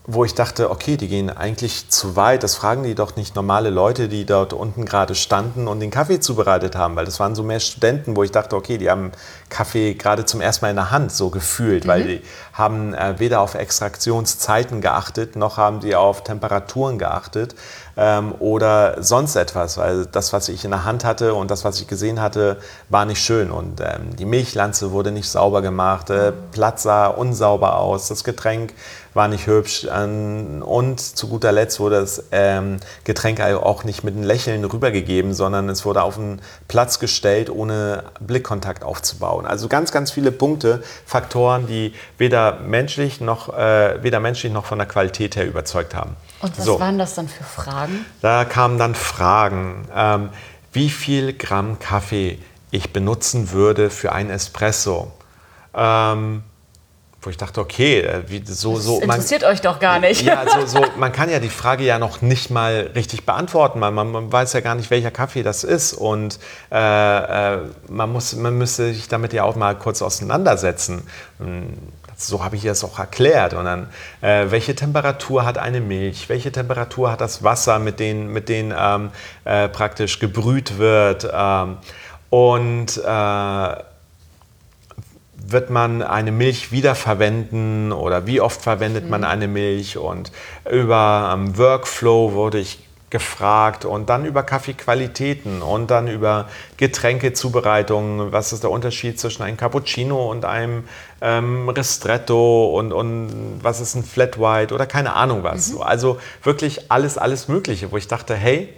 wo ich dachte, okay, die gehen eigentlich zu weit. Das fragen die doch nicht normale Leute, die dort unten gerade standen und den Kaffee zubereitet haben, weil das waren so mehr Studenten, wo ich dachte, okay, die haben Kaffee gerade zum ersten Mal in der Hand so gefühlt, mhm. weil die haben äh, weder auf Extraktionszeiten geachtet, noch haben die auf Temperaturen geachtet ähm, oder sonst etwas, weil das, was ich in der Hand hatte und das, was ich gesehen hatte, war nicht schön. Und ähm, die Milchlanze wurde nicht sauber gemacht, äh, Platz sah unsauber aus, das Getränk war nicht hübsch ähm, und zu guter Letzt wurde das ähm, Getränk auch nicht mit einem Lächeln rübergegeben, sondern es wurde auf einen Platz gestellt, ohne Blickkontakt aufzubauen. Also ganz, ganz viele Punkte, Faktoren, die weder menschlich noch, äh, weder menschlich noch von der Qualität her überzeugt haben. Und was so. waren das dann für Fragen? Da kamen dann Fragen. Ähm, wie viel Gramm Kaffee ich benutzen würde für einen Espresso. Ähm, wo ich dachte, okay, äh, wie, so, so. Das interessiert man, euch doch gar nicht. Ja, so, so, man kann ja die Frage ja noch nicht mal richtig beantworten. Man, man, man weiß ja gar nicht, welcher Kaffee das ist. Und äh, äh, man, muss, man müsste sich damit ja auch mal kurz auseinandersetzen. Hm, so habe ich das auch erklärt. Und dann, äh, welche Temperatur hat eine Milch? Welche Temperatur hat das Wasser, mit dem mit denen ähm, äh, praktisch gebrüht wird? Ähm, und äh, wird man eine Milch wiederverwenden oder wie oft verwendet man mhm. eine Milch und über ähm, Workflow wurde ich gefragt und dann über Kaffeequalitäten und dann über Getränkezubereitung. Was ist der Unterschied zwischen einem Cappuccino und einem ähm, Ristretto und, und was ist ein Flat White oder keine Ahnung was. Mhm. Also wirklich alles, alles Mögliche, wo ich dachte, hey,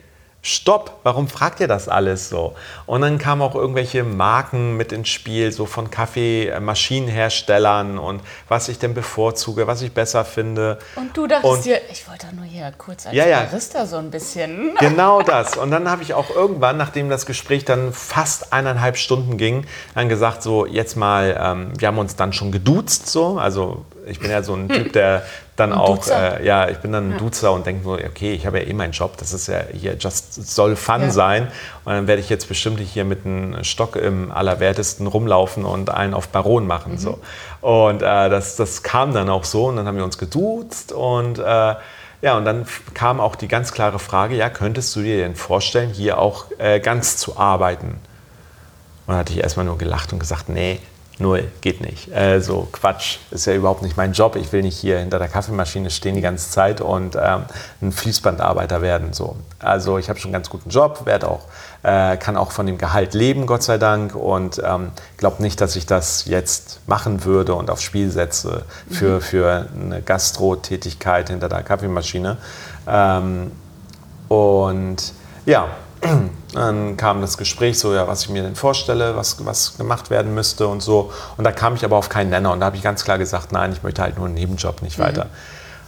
Stopp, warum fragt ihr das alles so? Und dann kamen auch irgendwelche Marken mit ins Spiel, so von Kaffeemaschinenherstellern und was ich denn bevorzuge, was ich besser finde. Und du dachtest und, dir, ich wollte doch nur hier kurz als ja, ja, Barista so ein bisschen. Genau das. Und dann habe ich auch irgendwann, nachdem das Gespräch dann fast eineinhalb Stunden ging, dann gesagt, so jetzt mal, ähm, wir haben uns dann schon geduzt, so, also ich bin ja so ein Typ, der dann ein auch, äh, ja, ich bin dann ein ja. Duzer und denke nur, okay, ich habe ja eh meinen Job, das ist ja hier just soll Fun ja. sein. Und dann werde ich jetzt bestimmt hier mit einem Stock im Allerwertesten rumlaufen und einen auf Baron machen. Mhm. So. Und äh, das, das kam dann auch so und dann haben wir uns geduzt und äh, ja, und dann kam auch die ganz klare Frage, ja, könntest du dir denn vorstellen, hier auch äh, ganz zu arbeiten? Und dann hatte ich erstmal nur gelacht und gesagt, nee, Null, geht nicht. Äh, so Quatsch, ist ja überhaupt nicht mein Job. Ich will nicht hier hinter der Kaffeemaschine stehen die ganze Zeit und ähm, ein Fließbandarbeiter werden. So. Also ich habe schon einen ganz guten Job, werde auch, äh, kann auch von dem Gehalt leben, Gott sei Dank. Und ähm, glaube nicht, dass ich das jetzt machen würde und aufs Spiel setze für, mhm. für eine Gastro-Tätigkeit hinter der Kaffeemaschine. Ähm, und ja, dann kam das Gespräch so, ja, was ich mir denn vorstelle, was, was gemacht werden müsste und so. Und da kam ich aber auf keinen Nenner und da habe ich ganz klar gesagt, nein, ich möchte halt nur einen Nebenjob, nicht mhm. weiter.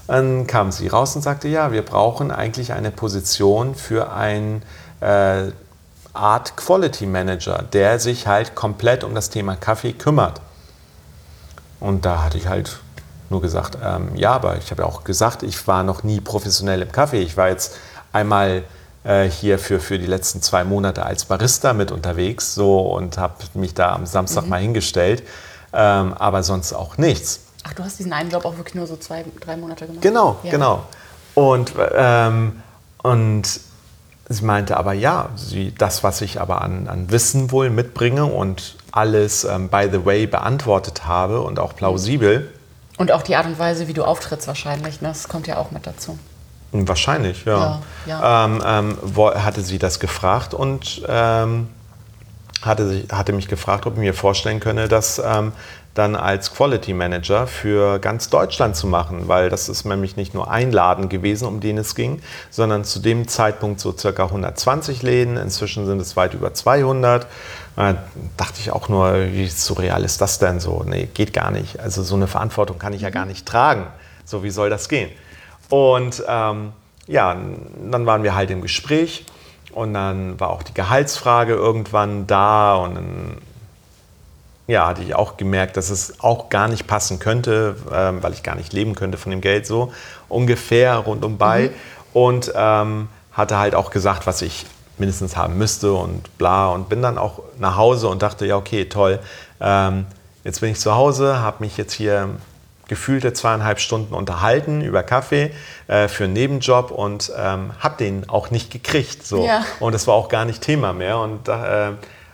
Dann kam sie raus und sagte, ja, wir brauchen eigentlich eine Position für einen äh, Art Quality Manager, der sich halt komplett um das Thema Kaffee kümmert. Und da hatte ich halt nur gesagt, ähm, ja, aber ich habe ja auch gesagt, ich war noch nie professionell im Kaffee. Ich war jetzt einmal hier für, für die letzten zwei Monate als Barista mit unterwegs so, und habe mich da am Samstag mhm. mal hingestellt, ähm, aber sonst auch nichts. Ach, du hast diesen einen Job auch wirklich nur so zwei, drei Monate gemacht? Genau, ja. genau. Und, ähm, und sie meinte aber, ja, sie, das, was ich aber an, an Wissen wohl mitbringe und alles, ähm, by the way, beantwortet habe und auch plausibel. Und auch die Art und Weise, wie du auftrittst wahrscheinlich, ne? das kommt ja auch mit dazu. Wahrscheinlich, ja. ja, ja. Ähm, ähm, hatte sie das gefragt und ähm, hatte, sie, hatte mich gefragt, ob ich mir vorstellen könne, das ähm, dann als Quality Manager für ganz Deutschland zu machen, weil das ist nämlich nicht nur ein Laden gewesen, um den es ging, sondern zu dem Zeitpunkt so circa 120 Läden. Inzwischen sind es weit über 200. Da dachte ich auch nur, wie surreal ist das denn so? Nee, geht gar nicht. Also so eine Verantwortung kann ich ja gar nicht tragen. So, wie soll das gehen? Und ähm, ja, dann waren wir halt im Gespräch und dann war auch die Gehaltsfrage irgendwann da und dann ja, hatte ich auch gemerkt, dass es auch gar nicht passen könnte, ähm, weil ich gar nicht leben könnte von dem Geld so ungefähr rundum bei. Mhm. Und ähm, hatte halt auch gesagt, was ich mindestens haben müsste und bla. Und bin dann auch nach Hause und dachte, ja, okay, toll. Ähm, jetzt bin ich zu Hause, habe mich jetzt hier gefühlte zweieinhalb Stunden unterhalten über Kaffee äh, für einen Nebenjob und ähm, habe den auch nicht gekriegt. So. Ja. Und es war auch gar nicht Thema mehr. Und äh,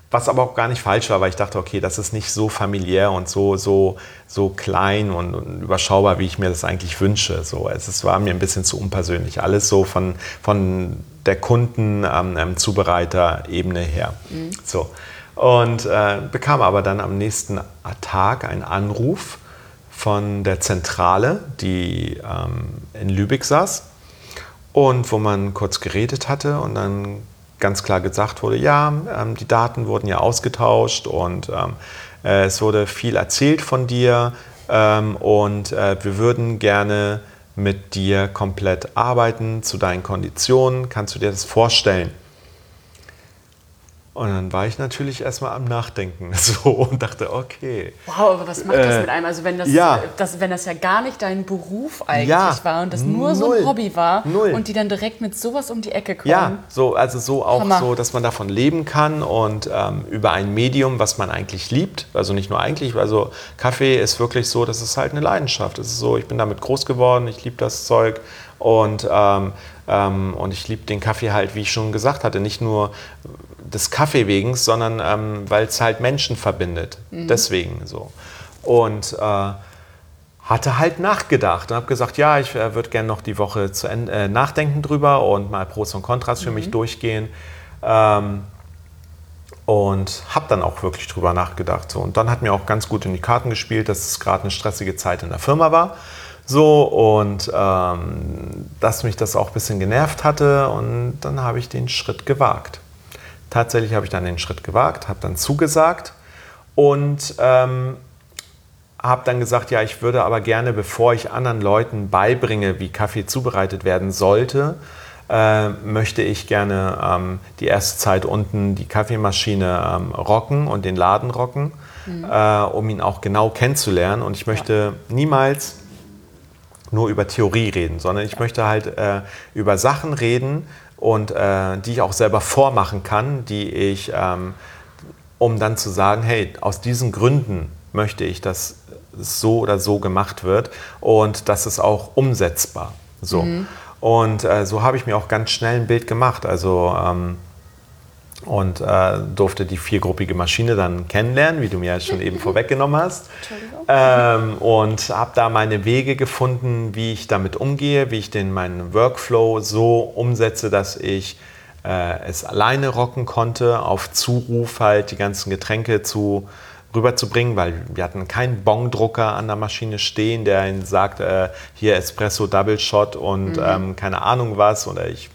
was aber auch gar nicht falsch war, weil ich dachte, okay, das ist nicht so familiär und so, so, so klein und, und überschaubar, wie ich mir das eigentlich wünsche. So, es, es war mir ein bisschen zu unpersönlich. Alles so von, von der Kunden-Zubereiter-Ebene ähm, her. Mhm. So. Und äh, bekam aber dann am nächsten Tag einen Anruf von der Zentrale, die ähm, in Lübeck saß und wo man kurz geredet hatte und dann ganz klar gesagt wurde, ja, ähm, die Daten wurden ja ausgetauscht und ähm, äh, es wurde viel erzählt von dir ähm, und äh, wir würden gerne mit dir komplett arbeiten zu deinen Konditionen. Kannst du dir das vorstellen? Und dann war ich natürlich erstmal am Nachdenken so und dachte, okay. Wow, aber was macht das mit einem? Also wenn das, ja. das, wenn das ja gar nicht dein Beruf eigentlich Ja, war und das nur so null. ein Hobby war Null. und die dann direkt mit sowas um die Ecke kommen. Ja, so, also so auch Hammer. so, dass man davon leben kann und ähm, über ein Medium, was man eigentlich liebt. Also nicht nur eigentlich, also Kaffee ist wirklich so, das ist halt eine Leidenschaft. Es ist so, ich bin damit groß geworden, ich liebe das Zeug und, ähm, und ich liebe den Kaffee halt, wie ich schon gesagt hatte, nicht nur des Kaffee wegen, sondern ähm, weil es halt Menschen verbindet. Deswegen so. Und äh, hatte halt nachgedacht und habe gesagt, ja, ich äh, würde gerne noch die Woche zu Ende, äh, nachdenken drüber und mal Pros und Kontras für mich durchgehen. Ähm, und habe dann auch wirklich drüber nachgedacht. So. Und dann hat mir auch ganz gut in die Karten gespielt, dass es gerade eine stressige Zeit in der Firma war. So, und ähm, dass mich das auch ein bisschen genervt hatte. Und dann habe ich den Schritt gewagt. Tatsächlich habe ich dann den Schritt gewagt, habe dann zugesagt und ähm, habe dann gesagt, ja, ich würde aber gerne, bevor ich anderen Leuten beibringe, wie Kaffee zubereitet werden sollte, äh, möchte ich gerne ähm, die erste Zeit unten die Kaffeemaschine ähm, rocken und den Laden rocken, äh, um ihn auch genau kennenzulernen. Und ich möchte niemals nur über Theorie reden, sondern ich möchte halt äh, über Sachen reden und äh, die ich auch selber vormachen kann, die ich, ähm, um dann zu sagen, hey, aus diesen Gründen möchte ich, dass es so oder so gemacht wird und das ist auch umsetzbar. So. Und äh, so habe ich mir auch ganz schnell ein Bild gemacht. Also ähm, und äh, durfte die viergruppige Maschine dann kennenlernen, wie du mir ja schon eben vorweggenommen hast. Ähm, und habe da meine Wege gefunden, wie ich damit umgehe, wie ich den meinen Workflow so umsetze, dass ich äh, es alleine rocken konnte, auf Zuruf halt die ganzen Getränke zu rüberzubringen, weil wir hatten keinen Bongdrucker an der Maschine stehen, der ihnen sagt, äh, hier Espresso Double Shot und ähm, keine Ahnung was oder ich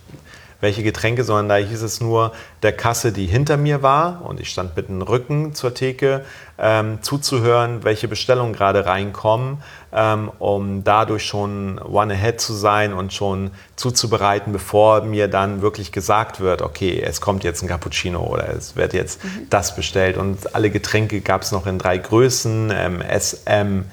welche Getränke, sondern da hieß es nur der Kasse, die hinter mir war und ich stand mit dem Rücken zur Theke, ähm, zuzuhören, welche Bestellungen gerade reinkommen, ähm, um dadurch schon one ahead zu sein und schon zuzubereiten, bevor mir dann wirklich gesagt wird, okay, es kommt jetzt ein Cappuccino oder es wird jetzt das bestellt. Und alle Getränke gab es noch in drei Größen, ähm, SM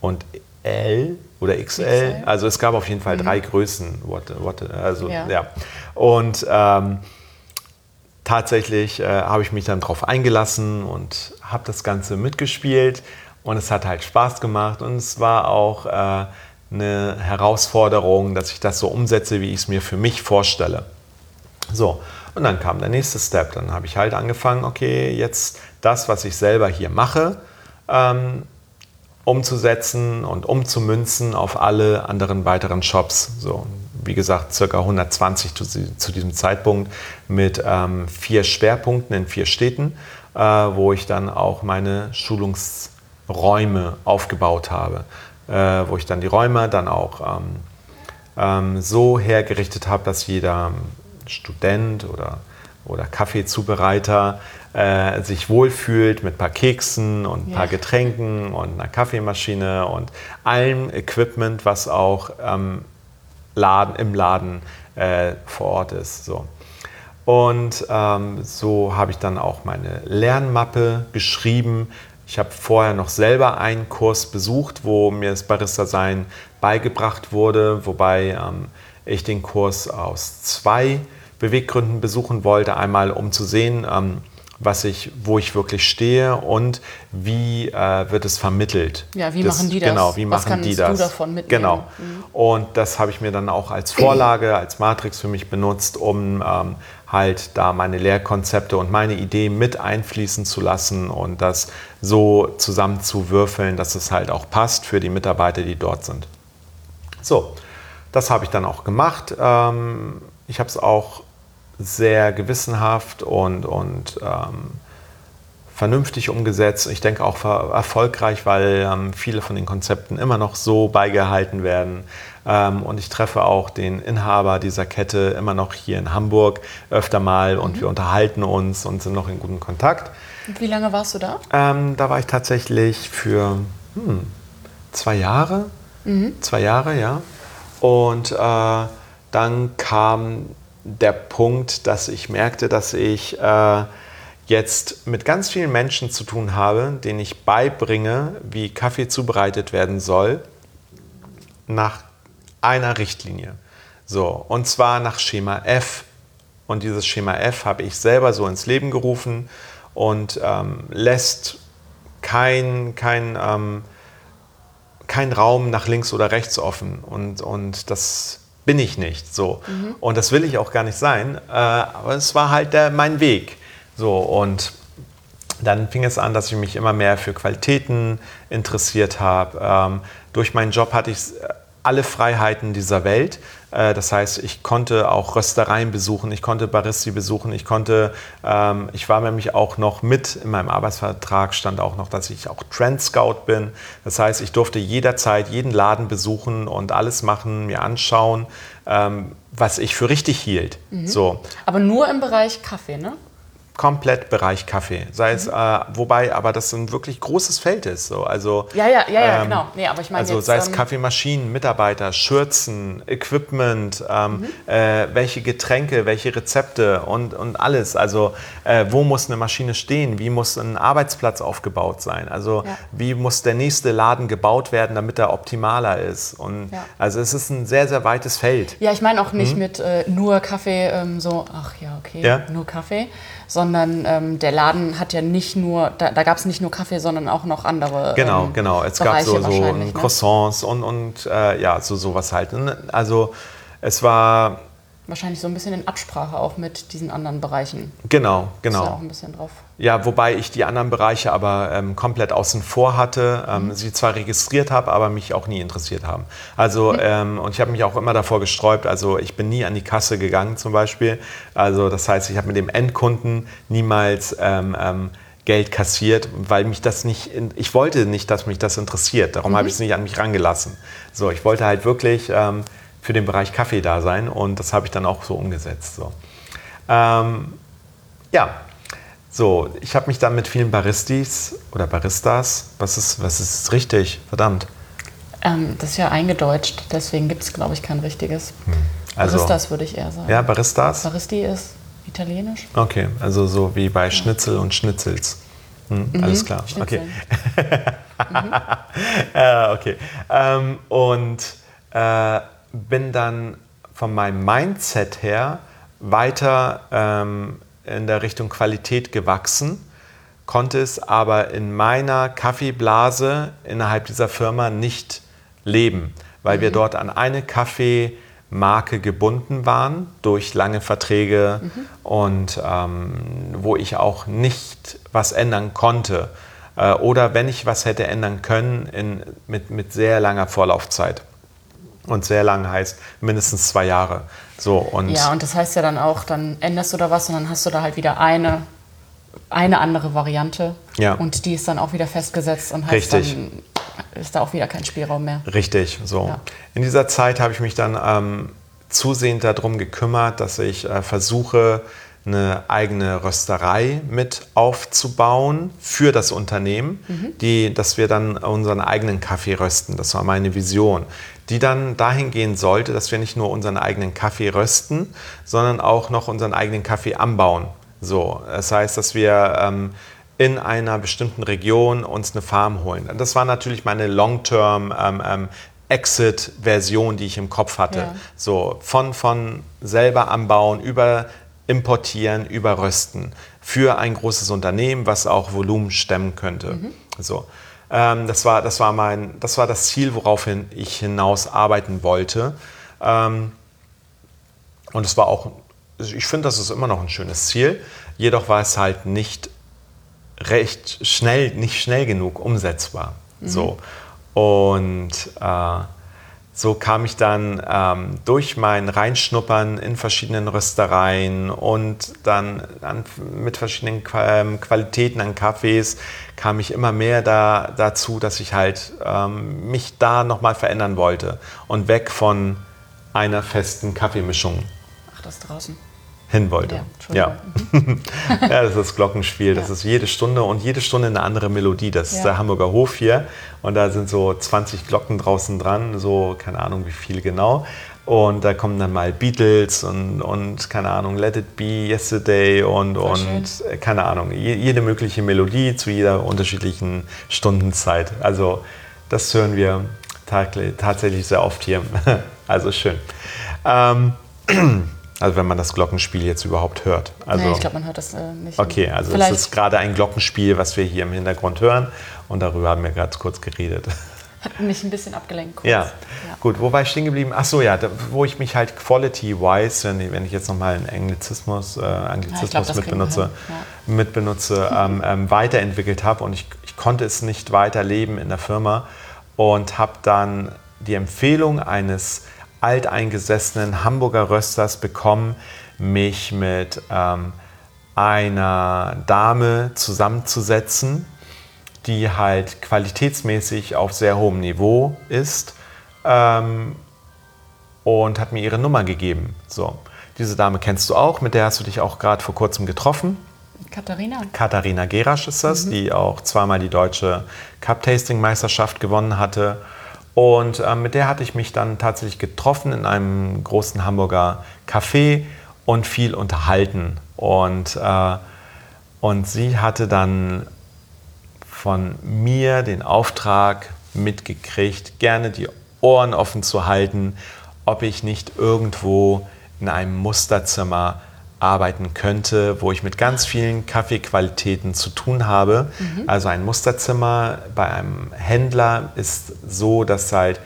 und L oder XL. XL. Also es gab auf jeden Fall drei Größen. What, what, also, Ja. ja. Und ähm, tatsächlich äh, habe ich mich dann darauf eingelassen und habe das Ganze mitgespielt. Und es hat halt Spaß gemacht und es war auch äh, eine Herausforderung, dass ich das so umsetze, wie ich es mir für mich vorstelle. So, und dann kam der nächste Step. Dann habe ich halt angefangen, okay, jetzt das, was ich selber hier mache, ähm, umzusetzen und umzumünzen auf alle anderen weiteren Shops. So, wie gesagt, circa 120 zu, zu diesem Zeitpunkt mit ähm, vier Schwerpunkten in vier Städten, äh, wo ich dann auch meine Schulungsräume aufgebaut habe, äh, wo ich dann die Räume dann auch ähm, ähm, so hergerichtet habe, dass jeder Student oder, oder Kaffeezubereiter äh, sich wohlfühlt mit ein paar Keksen und ein paar Ja. Getränken und einer Kaffeemaschine und allem Equipment, was auch ähm, Laden, im Laden äh, vor Ort ist. So. Und ähm, so habe ich dann auch meine Lernmappe geschrieben. Ich habe vorher noch selber einen Kurs besucht, wo mir das Barista-Sein beigebracht wurde, wobei ähm, ich den Kurs aus zwei Beweggründen besuchen wollte. Einmal, um zu sehen, ähm, was ich, wo ich wirklich stehe und wie äh, wird es vermittelt. Ja, wie machen die das? Genau, wie Was machen die kannst du das? davon mitnehmen? Genau. Mhm. Und das habe ich mir dann auch als Vorlage, als Matrix für mich benutzt, um ähm, halt da meine Lehrkonzepte und meine Ideen mit einfließen zu lassen und das so zusammenzuwürfeln, dass es halt auch passt für die Mitarbeiter, die dort sind. So, das habe ich dann auch gemacht. Ähm, ich habe es auch sehr gewissenhaft und, und ähm, vernünftig umgesetzt. Ich denke auch erfolgreich, weil ähm, viele von den Konzepten immer noch so beigehalten werden. Ähm, und ich treffe auch den Inhaber dieser Kette immer noch hier in Hamburg öfter mal und wir unterhalten uns und sind noch in gutem Kontakt. Und Wie lange warst du da? Ähm, da war ich tatsächlich für hm, zwei Jahre. Zwei Jahre, ja. Und äh, dann kam der Punkt, dass ich merkte, dass ich äh, jetzt mit ganz vielen Menschen zu tun habe, denen ich beibringe, wie Kaffee zubereitet werden soll, nach einer Richtlinie. So, und zwar nach Schema F. Und dieses Schema F habe ich selber so ins Leben gerufen und ähm, lässt kein, kein, ähm, kein Raum nach links oder rechts offen. Und, und das bin ich nicht so. Mhm. Und das will ich auch gar nicht sein. Äh, aber es war halt der, mein Weg. So, und dann fing es an, dass ich mich immer mehr für Qualitäten interessiert habe. Ähm, durch meinen Job hatte ich alle Freiheiten dieser Welt. Äh, das heißt, ich konnte auch Röstereien besuchen, ich konnte Baristi besuchen, ich konnte, ähm, ich war nämlich auch noch mit, in meinem Arbeitsvertrag stand auch noch, dass ich auch Trend Scout bin. Das heißt, ich durfte jederzeit jeden Laden besuchen und alles machen, mir anschauen, ähm, was ich für richtig hielt. Mhm. So. Aber nur im Bereich Kaffee, ne? Komplett Bereich Kaffee. Sei es, mhm. äh, wobei aber das ein wirklich großes Feld ist. So. Also, ja, ja, ja, ja ähm, genau. Nee, aber ich meine also jetzt, sei es ähm, Kaffeemaschinen, Mitarbeiter, Schürzen, Equipment, ähm, mhm. äh, welche Getränke, welche Rezepte und, und alles. Also äh, wo muss eine Maschine stehen? Wie muss ein Arbeitsplatz aufgebaut sein? Also ja. wie muss der nächste Laden gebaut werden, damit er optimaler ist? Und ja. also es ist ein sehr, sehr weites Feld. Ja, ich meine auch nicht mhm. mit äh, nur Kaffee, ähm, so, ach ja, okay, nur Kaffee, sondern ähm, der Laden hat ja nicht nur, da, da gab es nicht nur Kaffee, sondern auch noch andere. Genau, ähm, genau. Es Bereiche gab so, so ne? Croissants und, und äh, ja, so sowas halt. Also es war wahrscheinlich so ein bisschen in Absprache auch mit diesen anderen Bereichen. Genau, genau. Ist ja auch ein bisschen drauf. Ja, wobei ich die anderen Bereiche aber ähm, komplett außen vor hatte, ähm, mhm. sie zwar registriert habe, aber mich auch nie interessiert haben. Also, mhm. ähm, und ich habe mich auch immer davor gesträubt, also ich bin nie an die Kasse gegangen zum Beispiel. Also das heißt, ich habe mit dem Endkunden niemals ähm, ähm, Geld kassiert, weil mich das nicht, ich wollte nicht, dass mich das interessiert. Darum mhm. habe ich es nicht an mich rangelassen. So, ich wollte halt wirklich ähm, für den Bereich Kaffee da sein und das habe ich dann auch so umgesetzt. So. Ähm, ja, so, ich habe mich dann mit vielen Baristis oder Baristas, was ist, was ist richtig, verdammt? Ähm, das ist ja eingedeutscht, deswegen gibt es, glaube ich, kein richtiges. Hm. Also, Baristas würde ich eher sagen. Ja, Baristas? Baristi ist italienisch. Okay, also so wie bei ja. Schnitzel und Schnitzels. Hm, mhm, alles klar. Okay. mhm. äh, okay. Ähm, und äh, bin dann von meinem Mindset her weiter ähm, in der Richtung Qualität gewachsen, konnte es aber in meiner Kaffeeblase innerhalb dieser Firma nicht leben, weil mhm. wir dort an eine Kaffeemarke gebunden waren durch lange Verträge mhm. und ähm, wo ich auch nicht was ändern konnte. Äh, oder wenn ich was hätte ändern können, in, mit, mit sehr langer Vorlaufzeit. Und sehr lang heißt mindestens zwei Jahre. So, und ja, und das heißt ja dann auch, dann änderst du da was und dann hast du da halt wieder eine, eine andere Variante. Ja. Und die ist dann auch wieder festgesetzt und heißt Richtig. dann ist da auch wieder kein Spielraum mehr. Richtig, so. Ja. In dieser Zeit habe ich mich dann ähm, zusehend darum gekümmert, dass ich äh, versuche, eine eigene Rösterei mit aufzubauen für das Unternehmen, mhm. die, dass wir dann unseren eigenen Kaffee rösten. Das war meine Vision die dann dahin gehen sollte, dass wir nicht nur unseren eigenen Kaffee rösten, sondern auch noch unseren eigenen Kaffee anbauen. So, das heißt, dass wir ähm, in einer bestimmten Region uns eine Farm holen. Das war natürlich meine Long-Term ähm, ähm, Exit-Version, die ich im Kopf hatte. Ja. So von, von selber anbauen, über importieren, über rösten für ein großes Unternehmen, was auch Volumen stemmen könnte. Mhm. So. Ähm, das, war, das, war mein, das war das Ziel, woraufhin ich hinaus arbeiten wollte. Ähm, und es war auch, ich finde, das ist immer noch ein schönes Ziel. Jedoch war es halt nicht recht schnell, nicht schnell genug umsetzbar. Mhm. So. Und äh, so kam ich dann ähm, durch mein Reinschnuppern in verschiedenen Röstereien und dann an, mit verschiedenen ähm, Qualitäten an Kaffees kam ich immer mehr da, dazu, dass ich halt ähm, mich da nochmal verändern wollte und weg von einer festen Kaffeemischung. Ach, das draußen hin wollte. Ja, ja. Ja. das ist das Glockenspiel. Das ja. ist jede Stunde und jede Stunde eine andere Melodie. Das ist der Hamburger Hof hier und da sind so 20 Glocken draußen dran, so keine Ahnung wie viel genau. Und da kommen dann mal Beatles und, und keine Ahnung, Let It Be, Yesterday und, Voll und äh, keine Ahnung, je, jede mögliche Melodie zu jeder unterschiedlichen Stundenzeit. Also das hören wir tatsächlich sehr oft hier. Also schön. Ähm, also wenn man das Glockenspiel jetzt überhaupt hört. Also, nee, ich glaube, man hört das äh, nicht. Okay, also Vielleicht, es ist gerade ein Glockenspiel, was wir hier im Hintergrund hören. Und darüber haben wir gerade kurz geredet. hat mich ein bisschen abgelenkt. Kurz. Ja. gut, wo war ich stehen geblieben? Ach so, ja, da, wo ich mich halt quality-wise, wenn, ich- wenn ich jetzt nochmal einen Anglizismus, äh, Anglizismus glaub, das mit kriegen wir benutze, hin, mit benutze ähm, ähm, weiterentwickelt habe und ich, ich konnte es nicht weiterleben in der Firma und habe dann die Empfehlung eines alteingesessenen Hamburger Rösters bekommen, mich mit ähm, einer Dame zusammenzusetzen, die halt qualitätsmäßig auf sehr hohem Niveau ist ähm, und hat mir ihre Nummer gegeben. So, diese Dame kennst du auch, mit der hast du dich auch gerade vor kurzem getroffen. Katharina. Katharina Gerasch ist das, die auch zweimal die deutsche Cup-Tasting-Meisterschaft gewonnen hatte. Und äh, mit der hatte ich mich dann tatsächlich getroffen in einem großen Hamburger Café und viel unterhalten. Und, äh, und sie hatte dann von mir den Auftrag mitgekriegt, gerne die Ohren offen zu halten, ob ich nicht irgendwo in einem Musterzimmer arbeiten könnte, wo ich mit ganz vielen Kaffeequalitäten zu tun habe. Also ein Musterzimmer bei einem Händler ist so, dass halt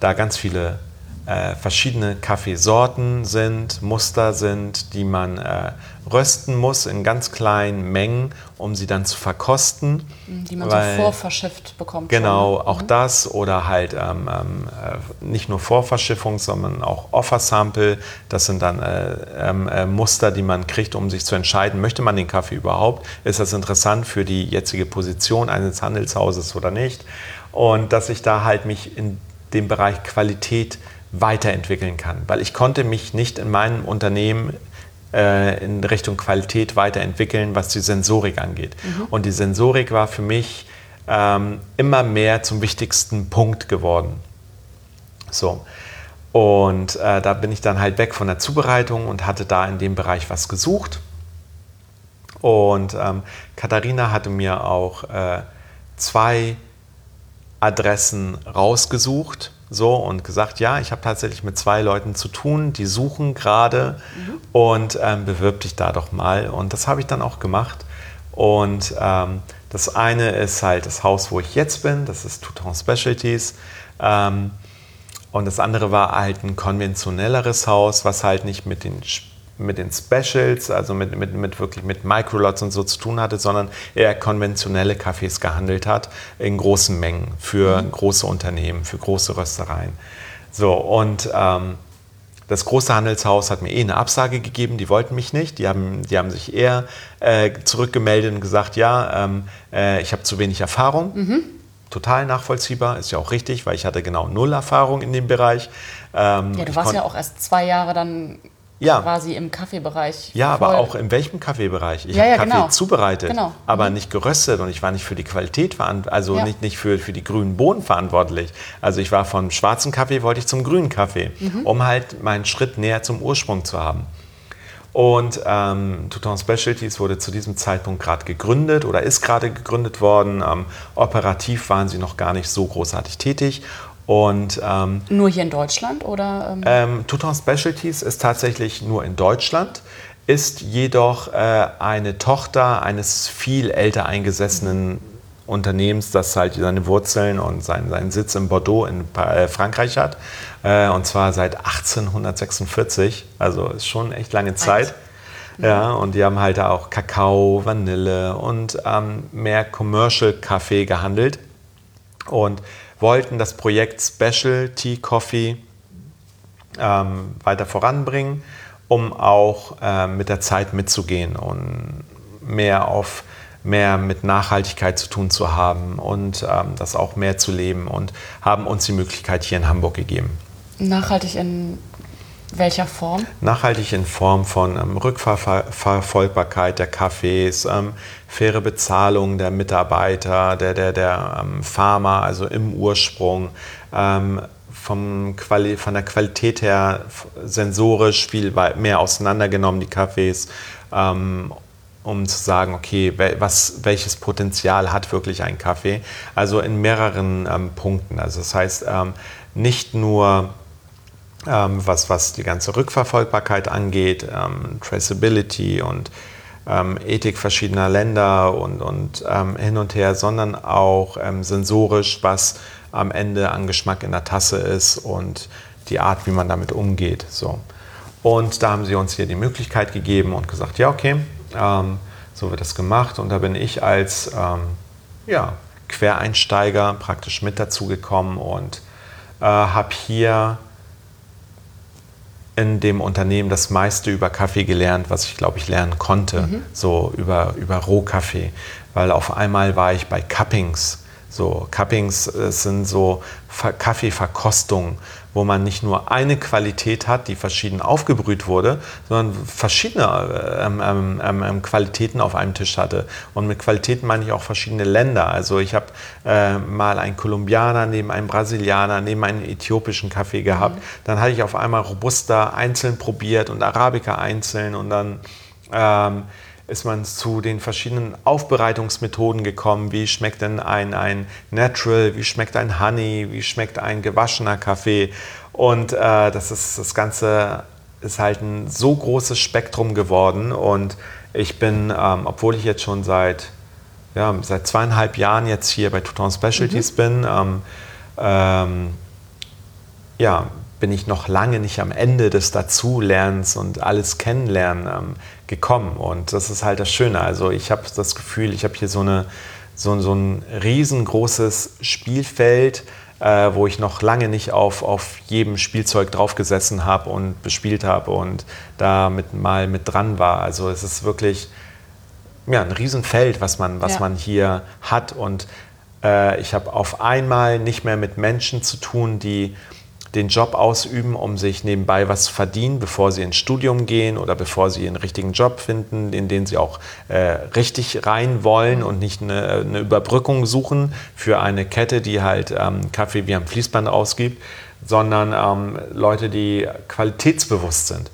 da ganz viele äh, verschiedene Kaffeesorten sind, Muster sind, die man äh, rösten muss in ganz kleinen Mengen, um sie dann zu verkosten. Die man Weil- so vorverschifft bekommt. Genau, schon. ne? auch das oder halt ähm, ähm, äh, nicht nur Vorverschiffung, sondern auch Offer-Sample. Das sind dann äh, ähm, äh, Muster, die man kriegt, um sich zu entscheiden, möchte man den Kaffee überhaupt? Ist das interessant für die jetzige Position eines Handelshauses oder nicht? Und dass ich da halt mich in dem Bereich Qualität weiterentwickeln kann, weil ich konnte mich nicht in meinem Unternehmen äh, in Richtung Qualität weiterentwickeln, was die Sensorik angeht. Und die Sensorik war für mich ähm, immer mehr zum wichtigsten Punkt geworden. So. Und äh, da bin ich dann halt weg von der Zubereitung und hatte da in dem Bereich was gesucht. Und ähm, Katharina hatte mir auch äh, zwei Adressen rausgesucht so und gesagt, ja, ich habe tatsächlich mit zwei Leuten zu tun, die suchen gerade und ähm, bewirb dich da doch mal. Und das habe ich dann auch gemacht. Und ähm, das eine ist halt das Haus, wo ich jetzt bin, das ist Touton Specialties. Ähm, und das andere war halt ein konventionelleres Haus, was halt nicht mit den, Sch- mit den Specials, also mit, mit, mit wirklich mit Microlots und so zu tun hatte, sondern eher konventionelle Kaffees gehandelt hat, in großen Mengen für große Unternehmen, für große Röstereien. So, und ähm, das große Handelshaus hat mir eh eine Absage gegeben, die wollten mich nicht. Die haben, die haben sich eher äh, zurückgemeldet und gesagt, ja, ähm, äh, ich habe zu wenig Erfahrung. Total nachvollziehbar, ist ja auch richtig, weil ich hatte genau null Erfahrung in dem Bereich. Ähm, Ja, du warst ja auch erst zwei Jahre dann Ja. quasi im Kaffeebereich. Ja, aber auch in welchem Kaffeebereich? Ich Ja, habe ja, Kaffee genau. zubereitet, Genau. aber nicht geröstet und ich war nicht für die Qualität verantwortlich, also Ja. nicht, nicht für, für die grünen Bohnen verantwortlich. Also ich war vom schwarzen Kaffee, wollte ich zum grünen Kaffee, Mhm. um halt meinen Schritt näher zum Ursprung zu haben. Und ähm, Touton Specialties wurde zu diesem Zeitpunkt gerade gegründet oder ist gerade gegründet worden. Ähm, operativ waren sie noch gar nicht so großartig tätig. Und ähm, Nur hier in Deutschland oder? Ähm, ähm, Touton Specialties ist tatsächlich nur in Deutschland, ist jedoch äh, eine Tochter eines viel älter eingesessenen Unternehmens, das halt seine Wurzeln und seinen, seinen Sitz in Bordeaux in äh, Frankreich hat. Äh, und zwar seit 1846, also ist schon echt lange Zeit. Ja, und die haben halt auch Kakao, Vanille und ähm, mehr Commercial-Kaffee gehandelt und wollten das Projekt Specialty Coffee ähm, weiter voranbringen, um auch ähm, mit der Zeit mitzugehen und mehr auf mehr mit Nachhaltigkeit zu tun zu haben und ähm, das auch mehr zu leben und haben uns die Möglichkeit hier in Hamburg gegeben. nachhaltig in welcher Form? Nachhaltig in Form von ähm, Rückverfolgbarkeit der Cafés, ähm, faire Bezahlung der Mitarbeiter, der, der, der ähm, Farmer, also im Ursprung, ähm, vom Quali von der Qualität her sensorisch viel mehr auseinandergenommen, die Kaffees, ähm, um zu sagen, okay, was, welches Potenzial hat wirklich ein Kaffee? Also in mehreren ähm, Punkten. Also das heißt, ähm, nicht nur ähm, was, was die ganze Rückverfolgbarkeit angeht, ähm, Traceability und ähm, Ethik verschiedener Länder und, und ähm, hin und her, sondern auch ähm, sensorisch, was am Ende an Geschmack in der Tasse ist und die Art, wie man damit umgeht. So. Und da haben sie uns hier die Möglichkeit gegeben und gesagt, ja, okay, ähm, so wird das gemacht. Und da bin ich als ähm, ja, Quereinsteiger praktisch mit dazu gekommen und äh, habe hier in dem Unternehmen das meiste über Kaffee gelernt, was ich glaube ich lernen konnte, mhm. so über, über Rohkaffee. Weil auf einmal war ich bei Cuppings. So, Cuppings äh, sind so Kaffeeverkostungen, wo man nicht nur eine Qualität hat, die verschieden aufgebrüht wurde, sondern verschiedene ähm, ähm, ähm, ähm, Qualitäten auf einem Tisch hatte. Und mit Qualitäten meine ich auch verschiedene Länder. Also ich habe äh, mal einen Kolumbianer neben einem Brasilianer, neben einem äthiopischen Kaffee gehabt. Mhm. Dann hatte ich auf einmal Robusta einzeln probiert und Arabica einzeln und dann ähm, ist man zu den verschiedenen Aufbereitungsmethoden gekommen. Wie schmeckt denn ein, ein Natural, wie schmeckt ein Honey, wie schmeckt ein gewaschener Kaffee. Und äh, das, ist, das Ganze ist halt ein so großes Spektrum geworden. Und ich bin, ähm, obwohl ich jetzt schon seit, ja, seit zweieinhalb Jahren jetzt hier bei Touton Specialties mhm. bin, ähm, ähm, ja, bin ich noch lange nicht am Ende des Dazulernens und alles Kennenlernen ähm, gekommen. Und das ist halt das Schöne. Also ich habe das Gefühl, ich habe hier so, eine, so, so ein riesengroßes Spielfeld, äh, wo ich noch lange nicht auf, auf jedem Spielzeug draufgesessen habe und bespielt habe und da mit, mal mit dran war. Also es ist wirklich ja, ein Riesenfeld, was man, was ja. man hier hat. Und äh, ich habe auf einmal nicht mehr mit Menschen zu tun, die den Job ausüben, um sich nebenbei was zu verdienen, bevor sie ins Studium gehen oder bevor sie einen richtigen Job finden, in den sie auch äh, richtig rein wollen und nicht eine, eine, Überbrückung suchen für eine Kette, die halt ähm, Kaffee wie am Fließband ausgibt, sondern ähm, Leute, die qualitätsbewusst sind.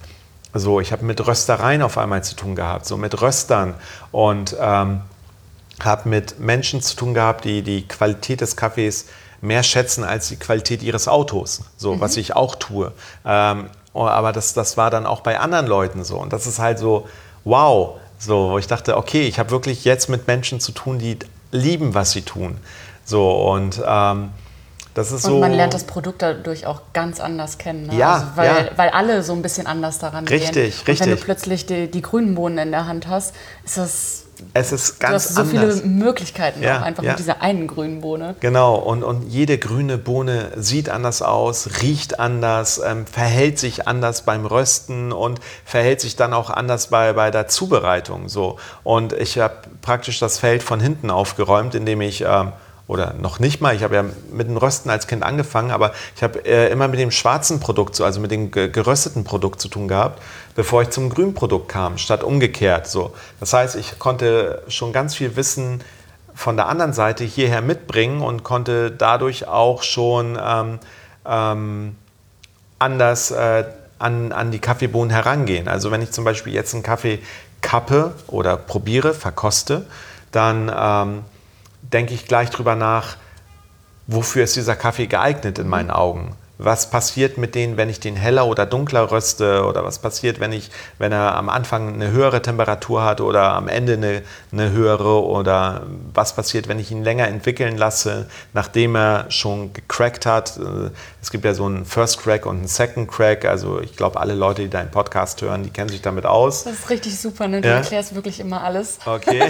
So, ich habe mit Röstereien auf einmal zu tun gehabt, so mit Röstern und ähm, habe mit Menschen zu tun gehabt, die die Qualität des Kaffees mehr schätzen als die Qualität ihres Autos, so mhm. was ich auch tue. Ähm, oh, aber das, das war dann auch bei anderen Leuten so. Und das ist halt so, wow, so, wo ich dachte, okay, ich habe wirklich jetzt mit Menschen zu tun, die lieben, was sie tun. So, und ähm, das ist und so. man lernt das Produkt dadurch auch ganz anders kennen. Ne? Ja, also weil, ja. weil alle so ein bisschen anders daran richtig, gehen. Richtig, richtig. Wenn du plötzlich die, die grünen Bohnen in der Hand hast, ist das es ist ganz du hast so anders. viele Möglichkeiten ja, auch einfach ja. mit dieser einen grünen Bohne. Genau, und, und jede grüne Bohne sieht anders aus, riecht anders, ähm, verhält sich anders beim Rösten und verhält sich dann auch anders bei, bei der Zubereitung. So. Und ich habe praktisch das Feld von hinten aufgeräumt, indem ich... Ähm, oder noch nicht mal, ich habe ja mit dem Rösten als Kind angefangen, aber ich habe äh, immer mit dem schwarzen Produkt, also mit dem gerösteten Produkt zu tun gehabt, bevor ich zum grünen Produkt kam, statt umgekehrt. So. Das heißt, ich konnte schon ganz viel Wissen von der anderen Seite hierher mitbringen und konnte dadurch auch schon ähm, ähm, anders äh, an, an die Kaffeebohnen herangehen. Also wenn ich zum Beispiel jetzt einen Kaffee kappe oder probiere, verkoste, dann ähm, denke ich gleich drüber nach, wofür ist dieser Kaffee geeignet in meinen Augen was passiert mit denen, wenn ich den heller oder dunkler röste oder was passiert, wenn, ich, wenn er am Anfang eine höhere Temperatur hat oder am Ende eine, eine höhere oder was passiert, wenn ich ihn länger entwickeln lasse, nachdem er schon gecrackt hat. Es gibt ja so einen First Crack und einen Second Crack, also ich glaube, alle Leute, die deinen Podcast hören, die kennen sich damit aus. Das ist richtig super, ne? du ja? erklärst wirklich immer alles. Okay.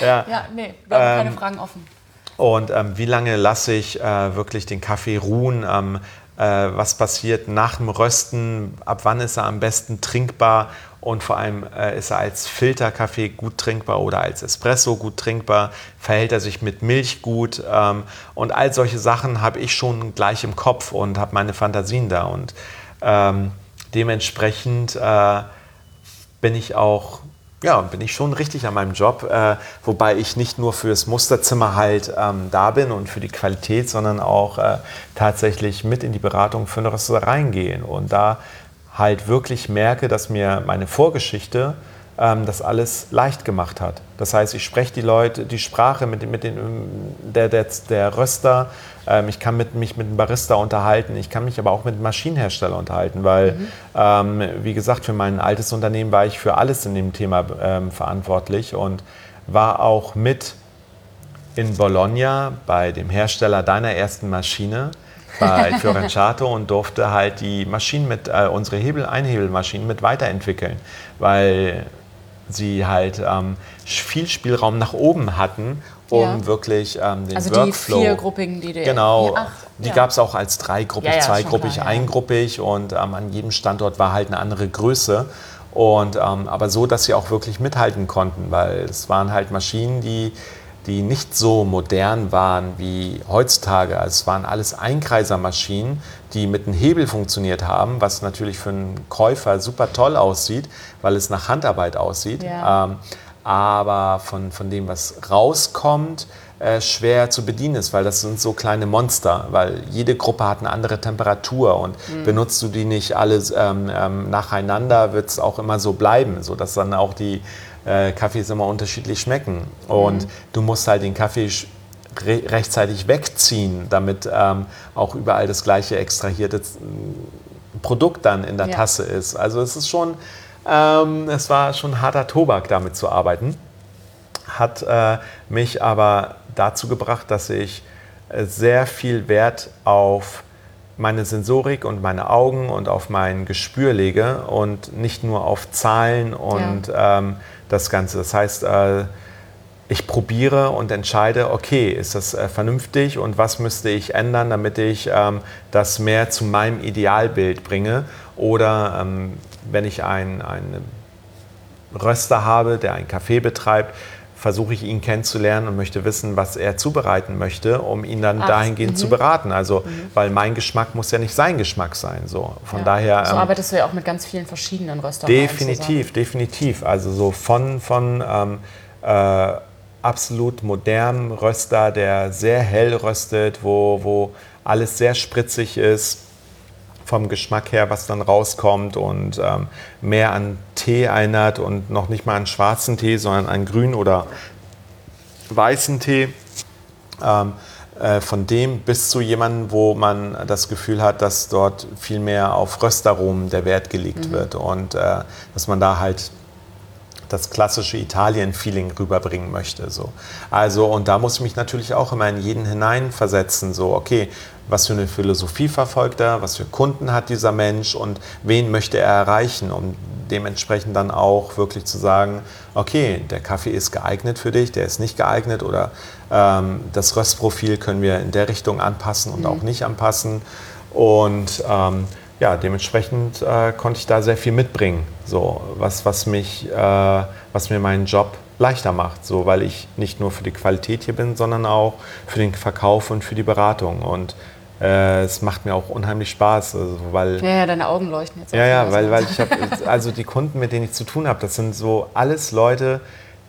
ja. ja, nee, wir haben ähm, keine Fragen offen. Und ähm, wie lange lasse ich äh, wirklich den Kaffee ruhen? Ähm, äh, was passiert nach dem Rösten? Ab wann ist er am besten trinkbar? Und vor allem äh, ist er als Filterkaffee gut trinkbar oder als Espresso gut trinkbar? Verhält er sich mit Milch gut? Ähm, und all solche Sachen habe ich schon gleich im Kopf und habe meine Fantasien da. Und ähm, dementsprechend äh, bin ich auch ja, bin ich schon richtig an meinem Job, äh, wobei ich nicht nur fürs Musterzimmer halt ähm, da bin und für die Qualität, sondern auch äh, tatsächlich mit in die Beratung für eine Rösterei gehe und da halt wirklich merke, dass mir meine Vorgeschichte ähm, das alles leicht gemacht hat. Das heißt, ich spreche die Leute, die Sprache mit, mit den, der, der, der Röster, ähm, ich kann mit, mich mit dem Barista unterhalten, ich kann mich aber auch mit dem Maschinenhersteller unterhalten, weil, mhm. ähm, wie gesagt, für mein altes Unternehmen war ich für alles in dem Thema ähm, verantwortlich und war auch mit in Bologna bei dem Hersteller deiner ersten Maschine bei Fiorenciato und durfte halt die Maschinen mit, äh, unsere Hebel, Einhebelmaschinen mit weiterentwickeln, weil sie halt ähm, viel Spielraum nach oben hatten, um ja. wirklich ähm, den also Workflow... Die viergruppigen, die... Genau, Ach, die ja. gab es auch als dreigruppig, ja, zweigruppig, klar, eingruppig und ähm, an jedem Standort war halt eine andere Größe. Und, ähm, aber so, dass sie auch wirklich mithalten konnten, weil es waren halt Maschinen, die die nicht so modern waren wie heutzutage. Also es waren alles Einkreisermaschinen, die mit einem Hebel funktioniert haben, was natürlich für einen Käufer super toll aussieht, weil es nach Handarbeit aussieht. Ja. Ähm, aber von, von dem, was rauskommt, äh, schwer zu bedienen ist, weil das sind so kleine Monster, weil jede Gruppe hat eine andere Temperatur und mhm. benutzt du die nicht alle ähm, ähm, nacheinander, wird es auch immer so bleiben, sodass dann auch die äh, Kaffees immer unterschiedlich schmecken. Und mhm. du musst halt den Kaffee re rechtzeitig wegziehen, damit ähm, auch überall das gleiche extrahierte Produkt dann in der ja. Tasse ist. Also es ist schon, ähm, es war schon harter Tobak, damit zu arbeiten. Hat äh, mich aber dazu gebracht, dass ich äh, sehr viel Wert auf meine Sensorik und meine Augen und auf mein Gespür lege und nicht nur auf Zahlen und ja. ähm, das Ganze. Das heißt, äh, ich probiere und entscheide, okay, ist das äh, vernünftig und was müsste ich ändern, damit ich ähm, das mehr zu meinem Idealbild bringe. Oder ähm, wenn ich einen, Röster habe, der einen Kaffee betreibt, versuche ich ihn kennenzulernen und möchte wissen, was er zubereiten möchte, um ihn dann Ach, dahingehend -hmm. zu beraten. Also, mhm. weil mein Geschmack muss ja nicht sein Geschmack sein. So, von ja. daher. So ähm, arbeitest du ja auch mit ganz vielen verschiedenen Röstern. Definitiv, definitiv. Also so von, von ähm, äh, absolut modernem Röster, der sehr hell röstet, wo, wo alles sehr spritzig ist vom Geschmack her, was dann rauskommt und ähm, mehr an Tee erinnert und noch nicht mal an schwarzen Tee, sondern an grünen oder weißen Tee. Ähm, äh, von dem bis zu jemandem, wo man das Gefühl hat, dass dort viel mehr auf Röstaromen der Wert gelegt mhm. wird und äh, dass man da halt das klassische Italien-Feeling rüberbringen möchte. So. Also, und da muss ich mich natürlich auch immer in jeden hineinversetzen. So, okay, was für eine Philosophie verfolgt er, was für Kunden hat dieser Mensch und wen möchte er erreichen, um dementsprechend dann auch wirklich zu sagen, okay, der Kaffee ist geeignet für dich, der ist nicht geeignet oder ähm, das Röstprofil können wir in der Richtung anpassen und mhm. auch nicht anpassen. Und ähm, ja, dementsprechend äh, konnte ich da sehr viel mitbringen, so, was, was, mich, äh, was mir meinen Job leichter macht, so, weil ich nicht nur für die Qualität hier bin, sondern auch für den Verkauf und für die Beratung. Und äh, es macht mir auch unheimlich Spaß, also, weil ja, ja, deine Augen leuchten jetzt. Ja, ja, weil, weil ich habe also die Kunden, mit denen ich zu tun habe, das sind so alles Leute,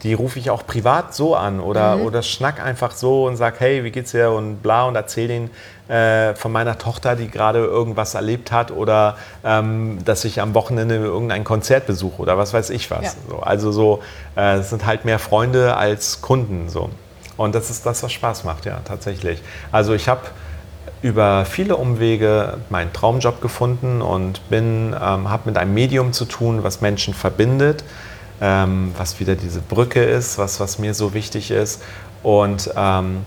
die rufe ich auch privat so an oder, mhm. oder schnack einfach so und sag, hey, wie geht's dir und bla und erzähl denen äh, von meiner Tochter, die gerade irgendwas erlebt hat oder ähm, dass ich am Wochenende irgendein Konzert besuche oder was weiß ich was. Ja. So, also so, äh, es sind halt mehr Freunde als Kunden so. Und das ist das, was Spaß macht, ja, tatsächlich. Also ich habe über viele Umwege meinen Traumjob gefunden und ähm, habe mit einem Medium zu tun, was Menschen verbindet ähm, was wieder diese Brücke ist, was, was mir so wichtig ist. Und ähm,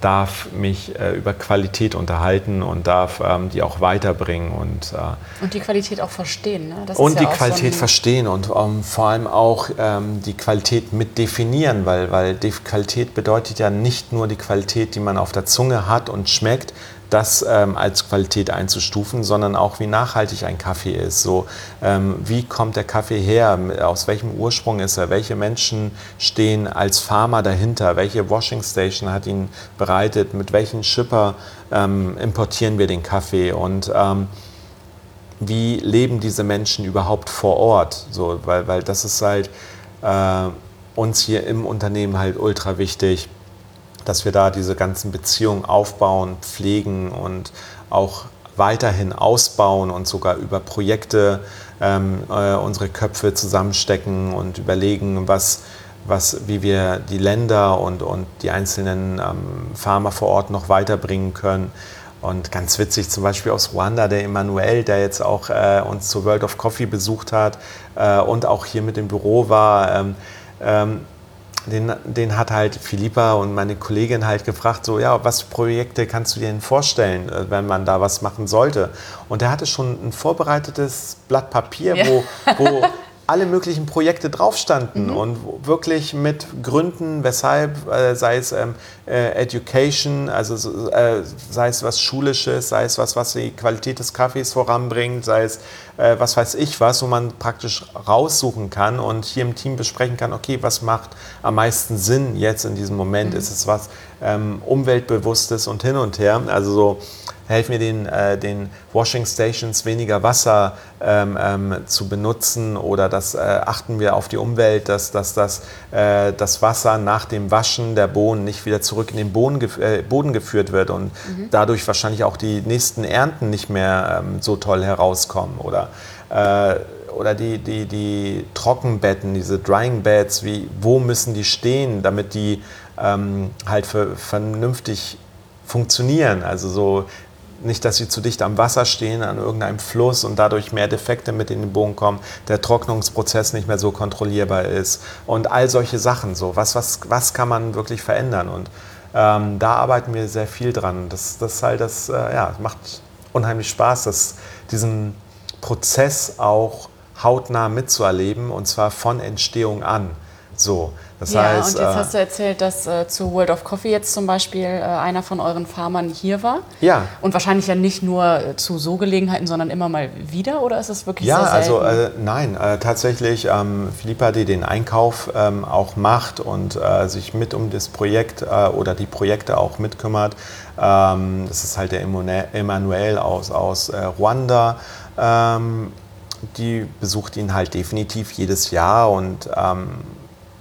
darf mich äh, über Qualität unterhalten und darf ähm, die auch weiterbringen. Und, äh, und die Qualität auch verstehen. Ne? und die ja Qualität so verstehen und ähm, vor allem auch ähm, die Qualität mit definieren, weil, weil die Qualität bedeutet ja nicht nur die Qualität, die man auf der Zunge hat und schmeckt, das ähm, als Qualität einzustufen, sondern auch wie nachhaltig ein Kaffee ist. So, ähm, wie kommt der Kaffee her? Aus welchem Ursprung ist er? Welche Menschen stehen als Farmer dahinter? Welche Washing Station hat ihn bereitet? Mit welchen Schipper ähm, importieren wir den Kaffee? Und ähm, wie leben diese Menschen überhaupt vor Ort? So, weil, weil das ist halt äh, uns hier im Unternehmen halt ultra wichtig, dass wir da diese ganzen Beziehungen aufbauen, pflegen und auch weiterhin ausbauen und sogar über Projekte ähm, äh, unsere Köpfe zusammenstecken und überlegen, was, was, wie wir die Länder und, und die einzelnen ähm, Farmer vor Ort noch weiterbringen können. Und ganz witzig, zum Beispiel aus Ruanda, der Emanuel, der jetzt auch äh, uns zur World of Coffee besucht hat äh, und auch hier mit dem Büro war. Ähm, ähm, den, den hat halt Philippa und meine Kollegin halt gefragt, so, ja, was Projekte kannst du dir denn vorstellen, äh, wenn man da was machen sollte? Und er hatte schon ein vorbereitetes Blatt Papier, ja. wo, wo alle möglichen Projekte drauf standen mhm. und wirklich mit Gründen, weshalb, äh, sei es ähm, äh, Education, also äh, sei es was Schulisches, sei es was, was die Qualität des Kaffees voranbringt, sei es äh, was weiß ich was, wo man praktisch raussuchen kann und hier im Team besprechen kann, okay, was macht am meisten Sinn jetzt in diesem Moment? Mhm. Ist es was ähm, Umweltbewusstes und hin und her? Also so helfen wir den, äh, den Washing Stations weniger Wasser ähm, ähm, zu benutzen oder das, äh, achten wir auf die Umwelt, dass, dass, dass äh, das Wasser nach dem Waschen der Bohnen nicht wieder zurück in den Boden, äh, Boden geführt wird und mhm. dadurch wahrscheinlich auch die nächsten Ernten nicht mehr ähm, so toll herauskommen oder äh, oder die, die, die Trockenbetten, diese Drying Beds, wie, wo müssen die stehen, damit die ähm, halt für, vernünftig funktionieren. Also so nicht, dass sie zu dicht am Wasser stehen, an irgendeinem Fluss und dadurch mehr Defekte mit in den Bogen kommen, der Trocknungsprozess nicht mehr so kontrollierbar ist und all solche Sachen. So, was, was, was kann man wirklich verändern? Und ähm, da arbeiten wir sehr viel dran. Das, das halt das, äh, ja, macht unheimlich Spaß, das, diesen Prozess auch hautnah mitzuerleben und zwar von Entstehung an. So, das ja, heißt, und jetzt äh, hast du erzählt, dass äh, zu World of Coffee jetzt zum Beispiel äh, einer von euren Farmern hier war. Ja. Und wahrscheinlich ja nicht nur äh, zu so Gelegenheiten, sondern immer mal wieder, oder ist es wirklich ja, sehr? Ja, also äh, nein, äh, tatsächlich ähm, Philippa, die den Einkauf ähm, auch macht und sich mit um das Projekt oder die Projekte auch mitkümmert. Ähm, das ist halt der Emanuel aus, aus Ruanda. Ähm, die besucht ihn halt definitiv jedes Jahr und ähm,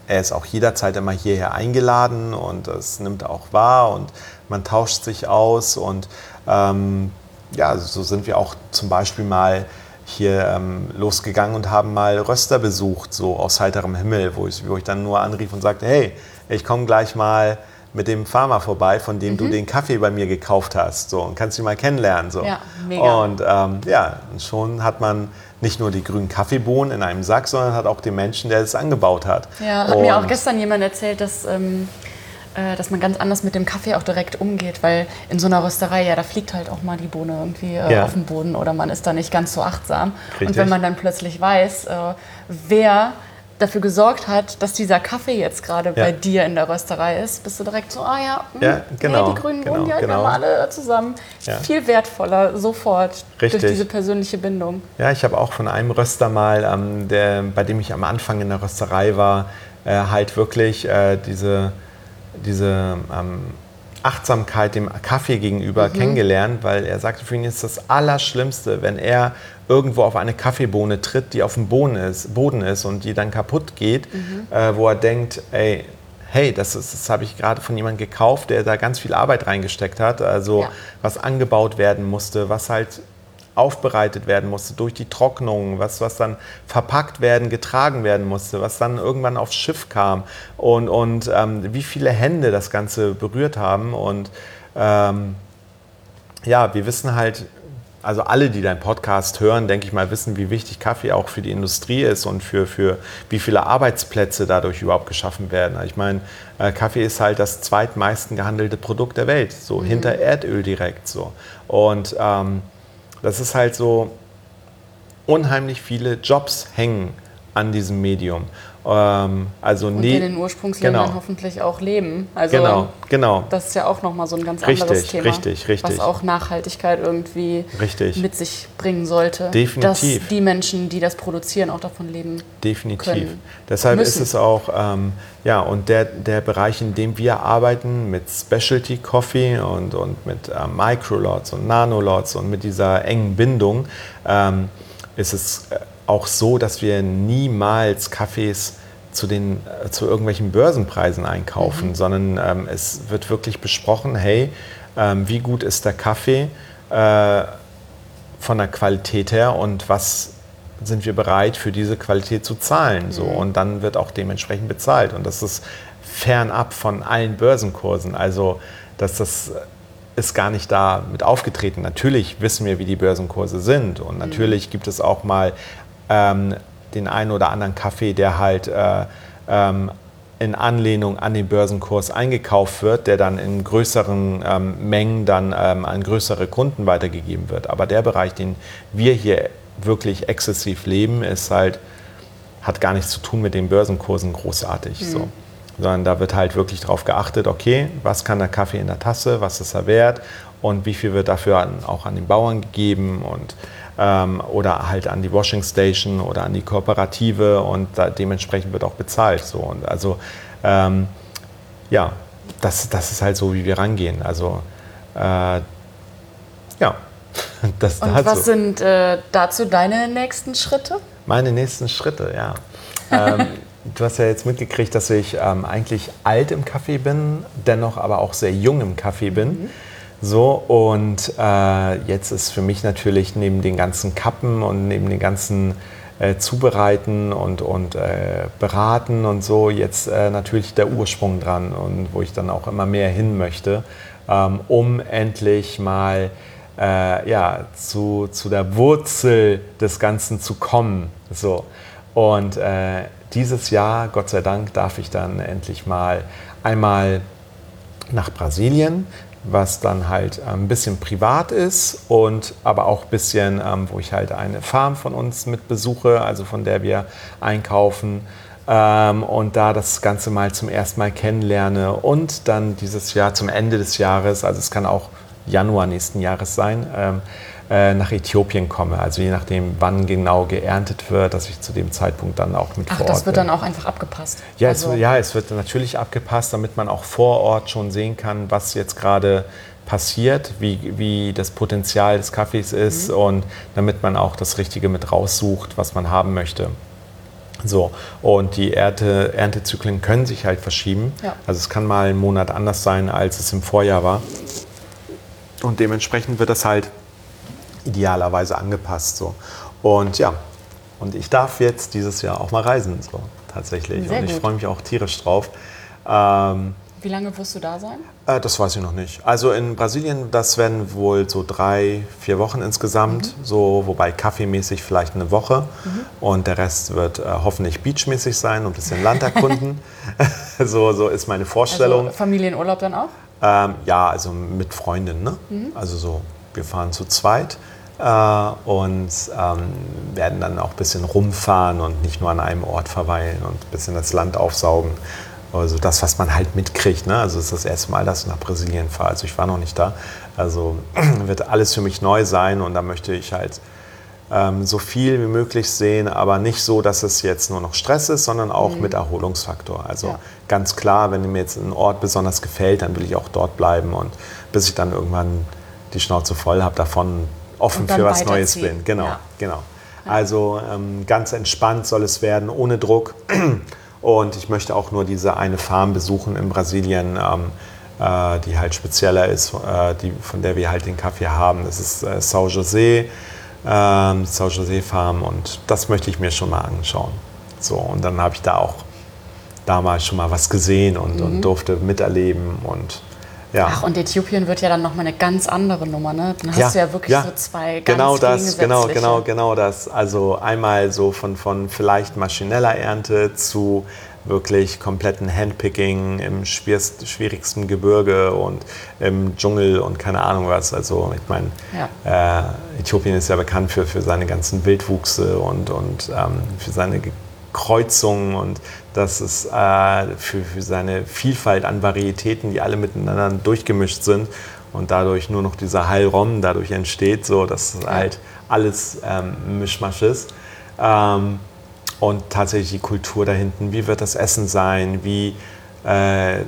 er ist auch jederzeit immer hierher eingeladen und das nimmt er auch wahr und man tauscht sich aus und ähm, ja, so sind wir auch zum Beispiel mal hier ähm, losgegangen und haben mal Röster besucht, so aus heiterem Himmel, wo ich, wo ich dann nur anrief und sagte, hey, ich komme gleich mal mit dem Farmer vorbei, von dem mhm. du den Kaffee bei mir gekauft hast, so und kannst ihn mal kennenlernen, so. Ja, mega. Und ähm, ja, und schon hat man nicht nur die grünen Kaffeebohnen in einem Sack, sondern hat auch den Menschen, der es angebaut hat. Ja, hat und mir auch gestern jemand erzählt, dass, ähm, äh, dass man ganz anders mit dem Kaffee auch direkt umgeht, weil in so einer Rösterei, ja, da fliegt halt auch mal die Bohne irgendwie äh, ja. auf den Boden oder man ist da nicht ganz so achtsam. Richtig. Und wenn man dann plötzlich weiß, äh, wer dafür gesorgt hat, dass dieser Kaffee jetzt gerade ja. bei dir in der Rösterei ist, bist du direkt so, ah ja, mh, ja genau, nee, die grünen genau, Bohnen, die genau. alle zusammen. Ja. Viel wertvoller sofort Richtig. durch diese persönliche Bindung. Ja, ich habe auch von einem Röster mal, ähm, der, bei dem ich am Anfang in der Rösterei war, äh, halt wirklich äh, diese, diese ähm, Achtsamkeit dem Kaffee gegenüber mhm. kennengelernt, weil er sagte, für ihn ist das Allerschlimmste, wenn er irgendwo auf eine Kaffeebohne tritt, die auf dem Boden ist, Boden ist und die dann kaputt geht, mhm. äh, wo er denkt, ey, hey, das, das habe ich gerade von jemandem gekauft, der da ganz viel Arbeit reingesteckt hat, also ja. was angebaut werden musste, was halt aufbereitet werden musste durch die Trocknung, was, was dann verpackt werden, getragen werden musste, was dann irgendwann aufs Schiff kam und, und ähm, wie viele Hände das Ganze berührt haben. Und ähm, ja, wir wissen halt, also alle, die deinen Podcast hören, denke ich mal, wissen, wie wichtig Kaffee auch für die Industrie ist und für, für wie viele Arbeitsplätze dadurch überhaupt geschaffen werden. Ich meine, äh, Kaffee ist halt das zweitmeisten gehandelte Produkt der Welt, so mhm. hinter Erdöl direkt so. Und ähm, das ist halt so, unheimlich viele Jobs hängen an diesem Medium. Ähm, also und in den Ursprungsländern genau. hoffentlich auch leben. Also genau, genau. Das ist ja auch nochmal so ein ganz richtig, anderes Thema. Richtig, richtig. Was auch Nachhaltigkeit irgendwie richtig. mit sich bringen sollte. Definitiv. Dass die Menschen, die das produzieren, auch davon leben Definitiv. Können, Deshalb müssen. ist es auch, ähm, ja, und der, der Bereich, in dem wir arbeiten, mit Specialty Coffee und, und mit äh, Microlots und Nanolots und mit dieser engen Bindung, ähm, ist es äh, auch so, dass wir niemals Kaffees zu, den, äh, zu irgendwelchen Börsenpreisen einkaufen, Mhm. sondern ähm, es wird wirklich besprochen, hey, ähm, wie gut ist der Kaffee äh, von der Qualität her und was sind wir bereit für diese Qualität zu zahlen. So. Und dann wird auch dementsprechend bezahlt. Und das ist fernab von allen Börsenkursen. Also dass das ist gar nicht da mit aufgetreten. Natürlich wissen wir, wie die Börsenkurse sind. Und natürlich gibt es auch mal ähm, den einen oder anderen Kaffee, der halt äh, ähm, in Anlehnung an den Börsenkurs eingekauft wird, der dann in größeren ähm, Mengen dann ähm, an größere Kunden weitergegeben wird. Aber der Bereich, den wir hier wirklich exzessiv leben, ist halt, hat gar nichts zu tun mit den Börsenkursen großartig. So. Sondern da wird halt wirklich darauf geachtet, okay, was kann der Kaffee in der Tasse, was ist er wert und wie viel wird dafür an, auch an den Bauern gegeben und ähm, oder halt an die Washing Station oder an die Kooperative und da, dementsprechend wird auch bezahlt. So. Und also ähm, ja, das, das ist halt so, wie wir rangehen. Also äh, ja, das Und dazu. was sind äh, dazu deine nächsten Schritte? Meine nächsten Schritte, ja. ähm, du hast ja jetzt mitgekriegt, dass ich ähm, eigentlich alt im Kaffee bin, dennoch aber auch sehr jung im Kaffee bin. So, und äh, jetzt ist für mich natürlich neben den ganzen Kappen und neben den ganzen äh, Zubereiten und, und äh, Beraten und so jetzt äh, natürlich der Ursprung dran und wo ich dann auch immer mehr hin möchte, ähm, um endlich mal äh, ja, zu, zu der Wurzel des Ganzen zu kommen. So. Und äh, dieses Jahr, Gott sei Dank, darf ich dann endlich mal einmal nach Brasilien, was dann halt ein bisschen privat ist und aber auch ein bisschen, ähm, wo ich halt eine Farm von uns mit besuche, also von der wir einkaufen ähm, und da das Ganze mal zum ersten Mal kennenlerne und dann dieses Jahr zum Ende des Jahres, also es kann auch Januar nächsten Jahres sein, ähm, äh, nach Äthiopien komme. Also je nachdem, wann genau geerntet wird, dass ich zu dem Zeitpunkt dann auch mit Ach, vor das Ort wird bin. dann auch einfach abgepasst. Ja, Also- es, ja, es wird natürlich abgepasst, damit man auch vor Ort schon sehen kann, was jetzt gerade passiert, wie, wie das Potenzial des Kaffees ist und damit man auch das Richtige mit raussucht, was man haben möchte. So, und die Ernte, Erntezyklen können sich halt verschieben. Ja. Also es kann mal einen Monat anders sein, als es im Vorjahr war. Und dementsprechend wird das halt idealerweise angepasst. So. Und ja, und ich darf jetzt dieses Jahr auch mal reisen, so tatsächlich. Sehr und ich freue mich auch tierisch drauf. Ähm, Wie lange wirst du da sein? äh, das weiß ich noch nicht. Also in Brasilien, das werden wohl so drei, vier Wochen insgesamt, so, wobei kaffeemäßig vielleicht eine Woche. Und der Rest wird äh, hoffentlich beachmäßig sein und ein bisschen Land erkunden. so, so ist meine Vorstellung. Also Familienurlaub dann auch? Ähm, ja, also mit Freundinnen. Ne? Also so, wir fahren zu zweit äh, und ähm, werden dann auch ein bisschen rumfahren und nicht nur an einem Ort verweilen und ein bisschen das Land aufsaugen. Also das, was man halt mitkriegt. Ne? Also es ist das erste Mal, dass ich nach Brasilien fahre. Also ich war noch nicht da. Also wird alles für mich neu sein und da möchte ich halt ähm, so viel wie möglich sehen, aber nicht so, dass es jetzt nur noch Stress ist, sondern auch mit Erholungsfaktor. Also Ja. ganz klar, wenn mir jetzt ein Ort besonders gefällt, dann will ich auch dort bleiben und bis ich dann irgendwann die Schnauze voll habe davon, offen für was Neues bin. Genau, Ja. genau. Also ähm, ganz entspannt soll es werden, ohne Druck. Und ich möchte auch nur diese eine Farm besuchen in Brasilien, ähm, äh, die halt spezieller ist, äh, die, von der wir halt den Kaffee haben. Das ist äh, São José, ähm, São José Farm und das möchte ich mir schon mal anschauen. So, und dann habe ich da auch damals schon mal was gesehen und, und durfte miterleben und ja. Ach, und Äthiopien wird ja dann nochmal eine ganz andere Nummer, ne? Dann hast du ja wirklich so zwei ganz genau das, genau, genau, genau das. Also einmal so von, von vielleicht maschineller Ernte zu wirklich kompletten Handpicking im schwierigsten Gebirge und im Dschungel und keine Ahnung was. Also ich meine, äh, Äthiopien ist ja bekannt für, für seine ganzen Wildwuchse und, und ähm, für seine Ge- Kreuzungen und das ist äh, für, für seine Vielfalt an Varietäten, die alle miteinander durchgemischt sind und dadurch nur noch dieser Heilrom dadurch entsteht, so dass halt alles ähm, Mischmasch ist. Ähm, und tatsächlich die Kultur da hinten, wie wird das Essen sein, wie, äh,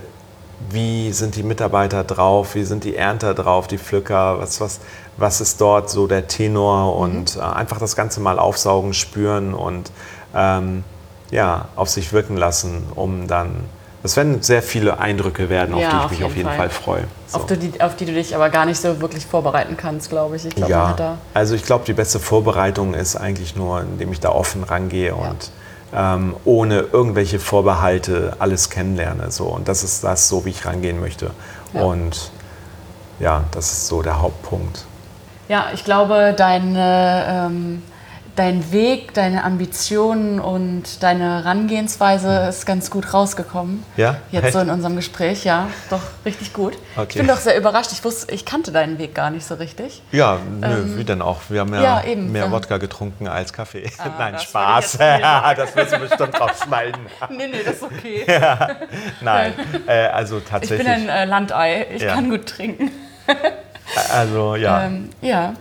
wie sind die Mitarbeiter drauf, wie sind die Ernter drauf, die Pflücker, was, was, was ist dort so der Tenor? Und äh, einfach das Ganze mal aufsaugen, spüren und ähm, ja, auf sich wirken lassen, um dann. Das werden sehr viele Eindrücke werden, auf Ja, die ich auf mich auf jeden Fall. Fall, freue. So. Auf, die, auf die du dich aber gar nicht so wirklich vorbereiten kannst, glaube ich. Ich glaube, man Ja, also ich glaube, die beste Vorbereitung ist eigentlich nur, indem ich da offen rangehe und ähm, ohne irgendwelche Vorbehalte alles kennenlerne. So. Und das ist das, so wie ich rangehen möchte. Ja. Und ja, das ist so der Hauptpunkt. Ja, ich glaube, deine, ähm, dein Weg, deine Ambitionen und deine Herangehensweise ist ganz gut rausgekommen. Ja? Jetzt so Echt? in unserem Gespräch, ja, doch richtig gut. Okay. Ich bin doch sehr überrascht. Ich wusste, ich kannte deinen Weg gar nicht so richtig. Ja, nö, wie denn auch? Wir haben ja, Ähm, ja, eben. mehr Ja. Wodka getrunken als Kaffee. Ah, Nein, das Spaß. ich sagen. das wirst du bestimmt rausschneiden. Nee, nee, das ist okay. Nein, äh, also Ich tatsächlich. bin ein äh, Landei. Ich Ja. kann gut trinken. also ja. Ähm, ja.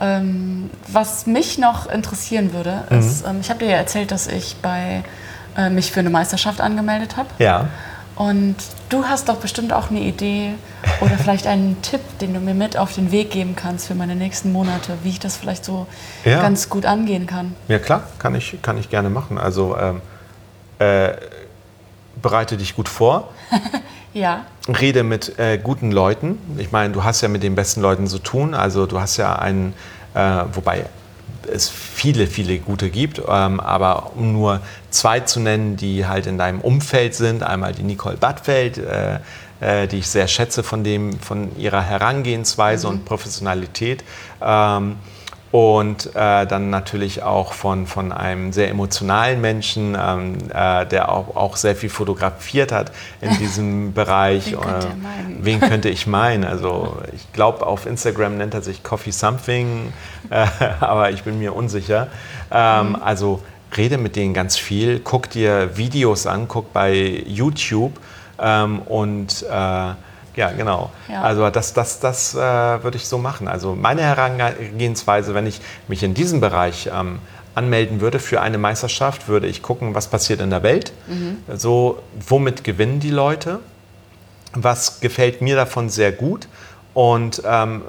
Ähm, was mich noch interessieren würde, ist, ähm, ich habe dir ja erzählt, dass ich bei, äh, mich für eine Meisterschaft angemeldet habe. ja. Und du hast doch bestimmt auch eine Idee oder vielleicht einen Tipp, den du mir mit auf den Weg geben kannst für meine nächsten Monate, wie ich das vielleicht so Ja. ganz gut angehen kann. Ja klar, kann ich, kann ich gerne machen. Also ähm, äh, bereite dich gut vor, Ja, rede mit äh, guten Leuten. Ich meine, du hast ja mit den besten Leuten zu tun. Also du hast ja einen, äh, wobei es viele, viele gute gibt, ähm, aber um nur zwei zu nennen, die halt in deinem Umfeld sind, einmal die Nicole Badfeld, äh, äh, die ich sehr schätze von, dem, von ihrer Herangehensweise und Professionalität. Ähm, und äh, dann natürlich auch von, von einem sehr emotionalen Menschen, ähm, äh, der auch, auch sehr viel fotografiert hat in diesem Bereich. Wen könnte Äh, meinen? Wen könnte ich meinen? Also ich glaube, auf Instagram nennt er sich Coffee Something, äh, aber ich bin mir unsicher. Ähm, Mhm. Also rede mit denen ganz viel, guck dir Videos an, guck bei YouTube ähm, und äh, ja, genau. Ja. Also das, das, das äh, würde ich so machen. Also meine Herangehensweise, wenn ich mich in diesem Bereich ähm, anmelden würde für eine Meisterschaft, würde ich gucken, was passiert in der Welt. So, womit gewinnen die Leute? Was gefällt mir davon sehr gut? Und ähm,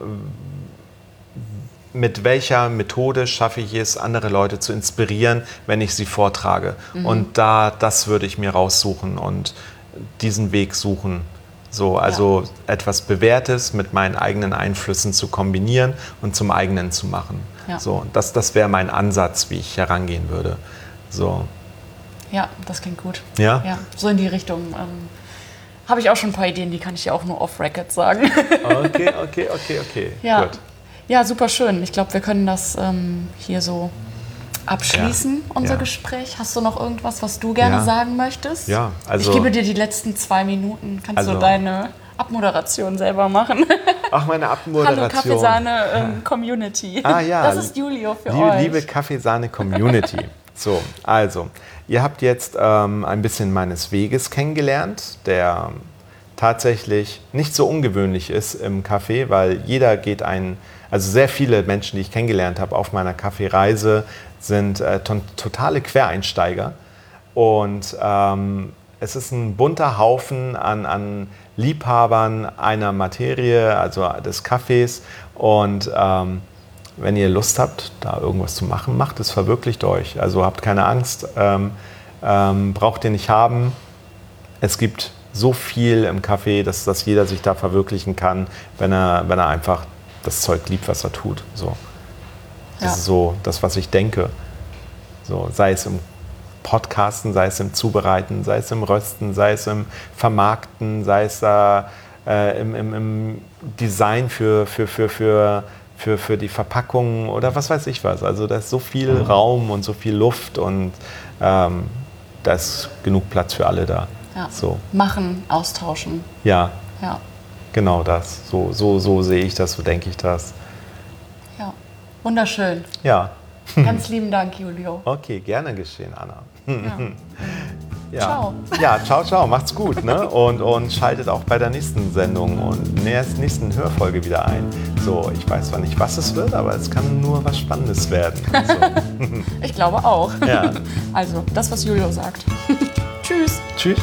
mit welcher Methode schaffe ich es, andere Leute zu inspirieren, wenn ich sie vortrage? Und da, das würde ich mir raussuchen und diesen Weg suchen. So, also etwas Bewährtes mit meinen eigenen Einflüssen zu kombinieren und zum eigenen zu machen. Ja. So, das, das wäre mein Ansatz, wie ich herangehen würde. So, ja, das klingt gut. ja? Ja, so in die Richtung. Ähm, habe ich auch schon ein paar Ideen, die kann ich dir auch nur off-Record sagen. Okay, okay, okay, okay. Ja, Gut. ja super schön. Ich glaube, wir können das ähm, hier so abschließen, Ja, unser ja. Gespräch. Hast du noch irgendwas, was du gerne Ja. sagen möchtest? Ja, also- Ich gebe dir die letzten zwei Minuten. Kannst du Also- deine Abmoderation selber machen? Ach, meine Hallo Abmoderation. Kaffeesahne ähm, Community. Ah, ja. Das ist Julio für liebe, euch. Liebe Kaffeesahne-Community. so, also, ihr habt jetzt ähm, ein bisschen meines Weges kennengelernt, der tatsächlich nicht so ungewöhnlich ist im Kaffee, weil jeder geht ein, also sehr viele Menschen, die ich kennengelernt habe auf meiner Kaffeereise, sind äh, totale Quereinsteiger. Und ähm, es ist ein bunter Haufen an, an Liebhabern einer Materie, also des Kaffees. Und ähm, wenn ihr Lust habt, da irgendwas zu machen, macht es, verwirklicht euch. Also habt keine Angst, ähm, ähm, braucht ihr nicht haben. Es gibt so viel im Kaffee, dass, dass jeder sich da verwirklichen kann, wenn er, wenn er einfach das Zeug liebt, was er tut. So. Das Ja. ist so das, was ich denke. So, sei es im Podcasten, sei es im Zubereiten, sei es im Rösten, sei es im Vermarkten, sei es da äh, im, im, im Design für, für, für, für, für, für die Verpackung oder was weiß ich was. Also da ist so viel Raum und so viel Luft und ähm, da ist genug Platz für alle da. Ja. So, Machen, austauschen. ja, Ja, genau das. So, so, so sehe ich das, so denke ich das. Wunderschön. Ja, Ganz lieben Dank, Julio. okay, gerne geschehen, Anna. Ja. Ja. Ciao. Ja, ciao, ciao. Macht's gut. Ne? Und, und schaltet auch bei der nächsten Sendung und nächsten Hörfolge wieder ein. So, ich weiß zwar nicht, was es wird, aber es kann nur was Spannendes werden. So. Ich glaube auch. Ja. Also, das, was Julio sagt. Tschüss. Tschüss.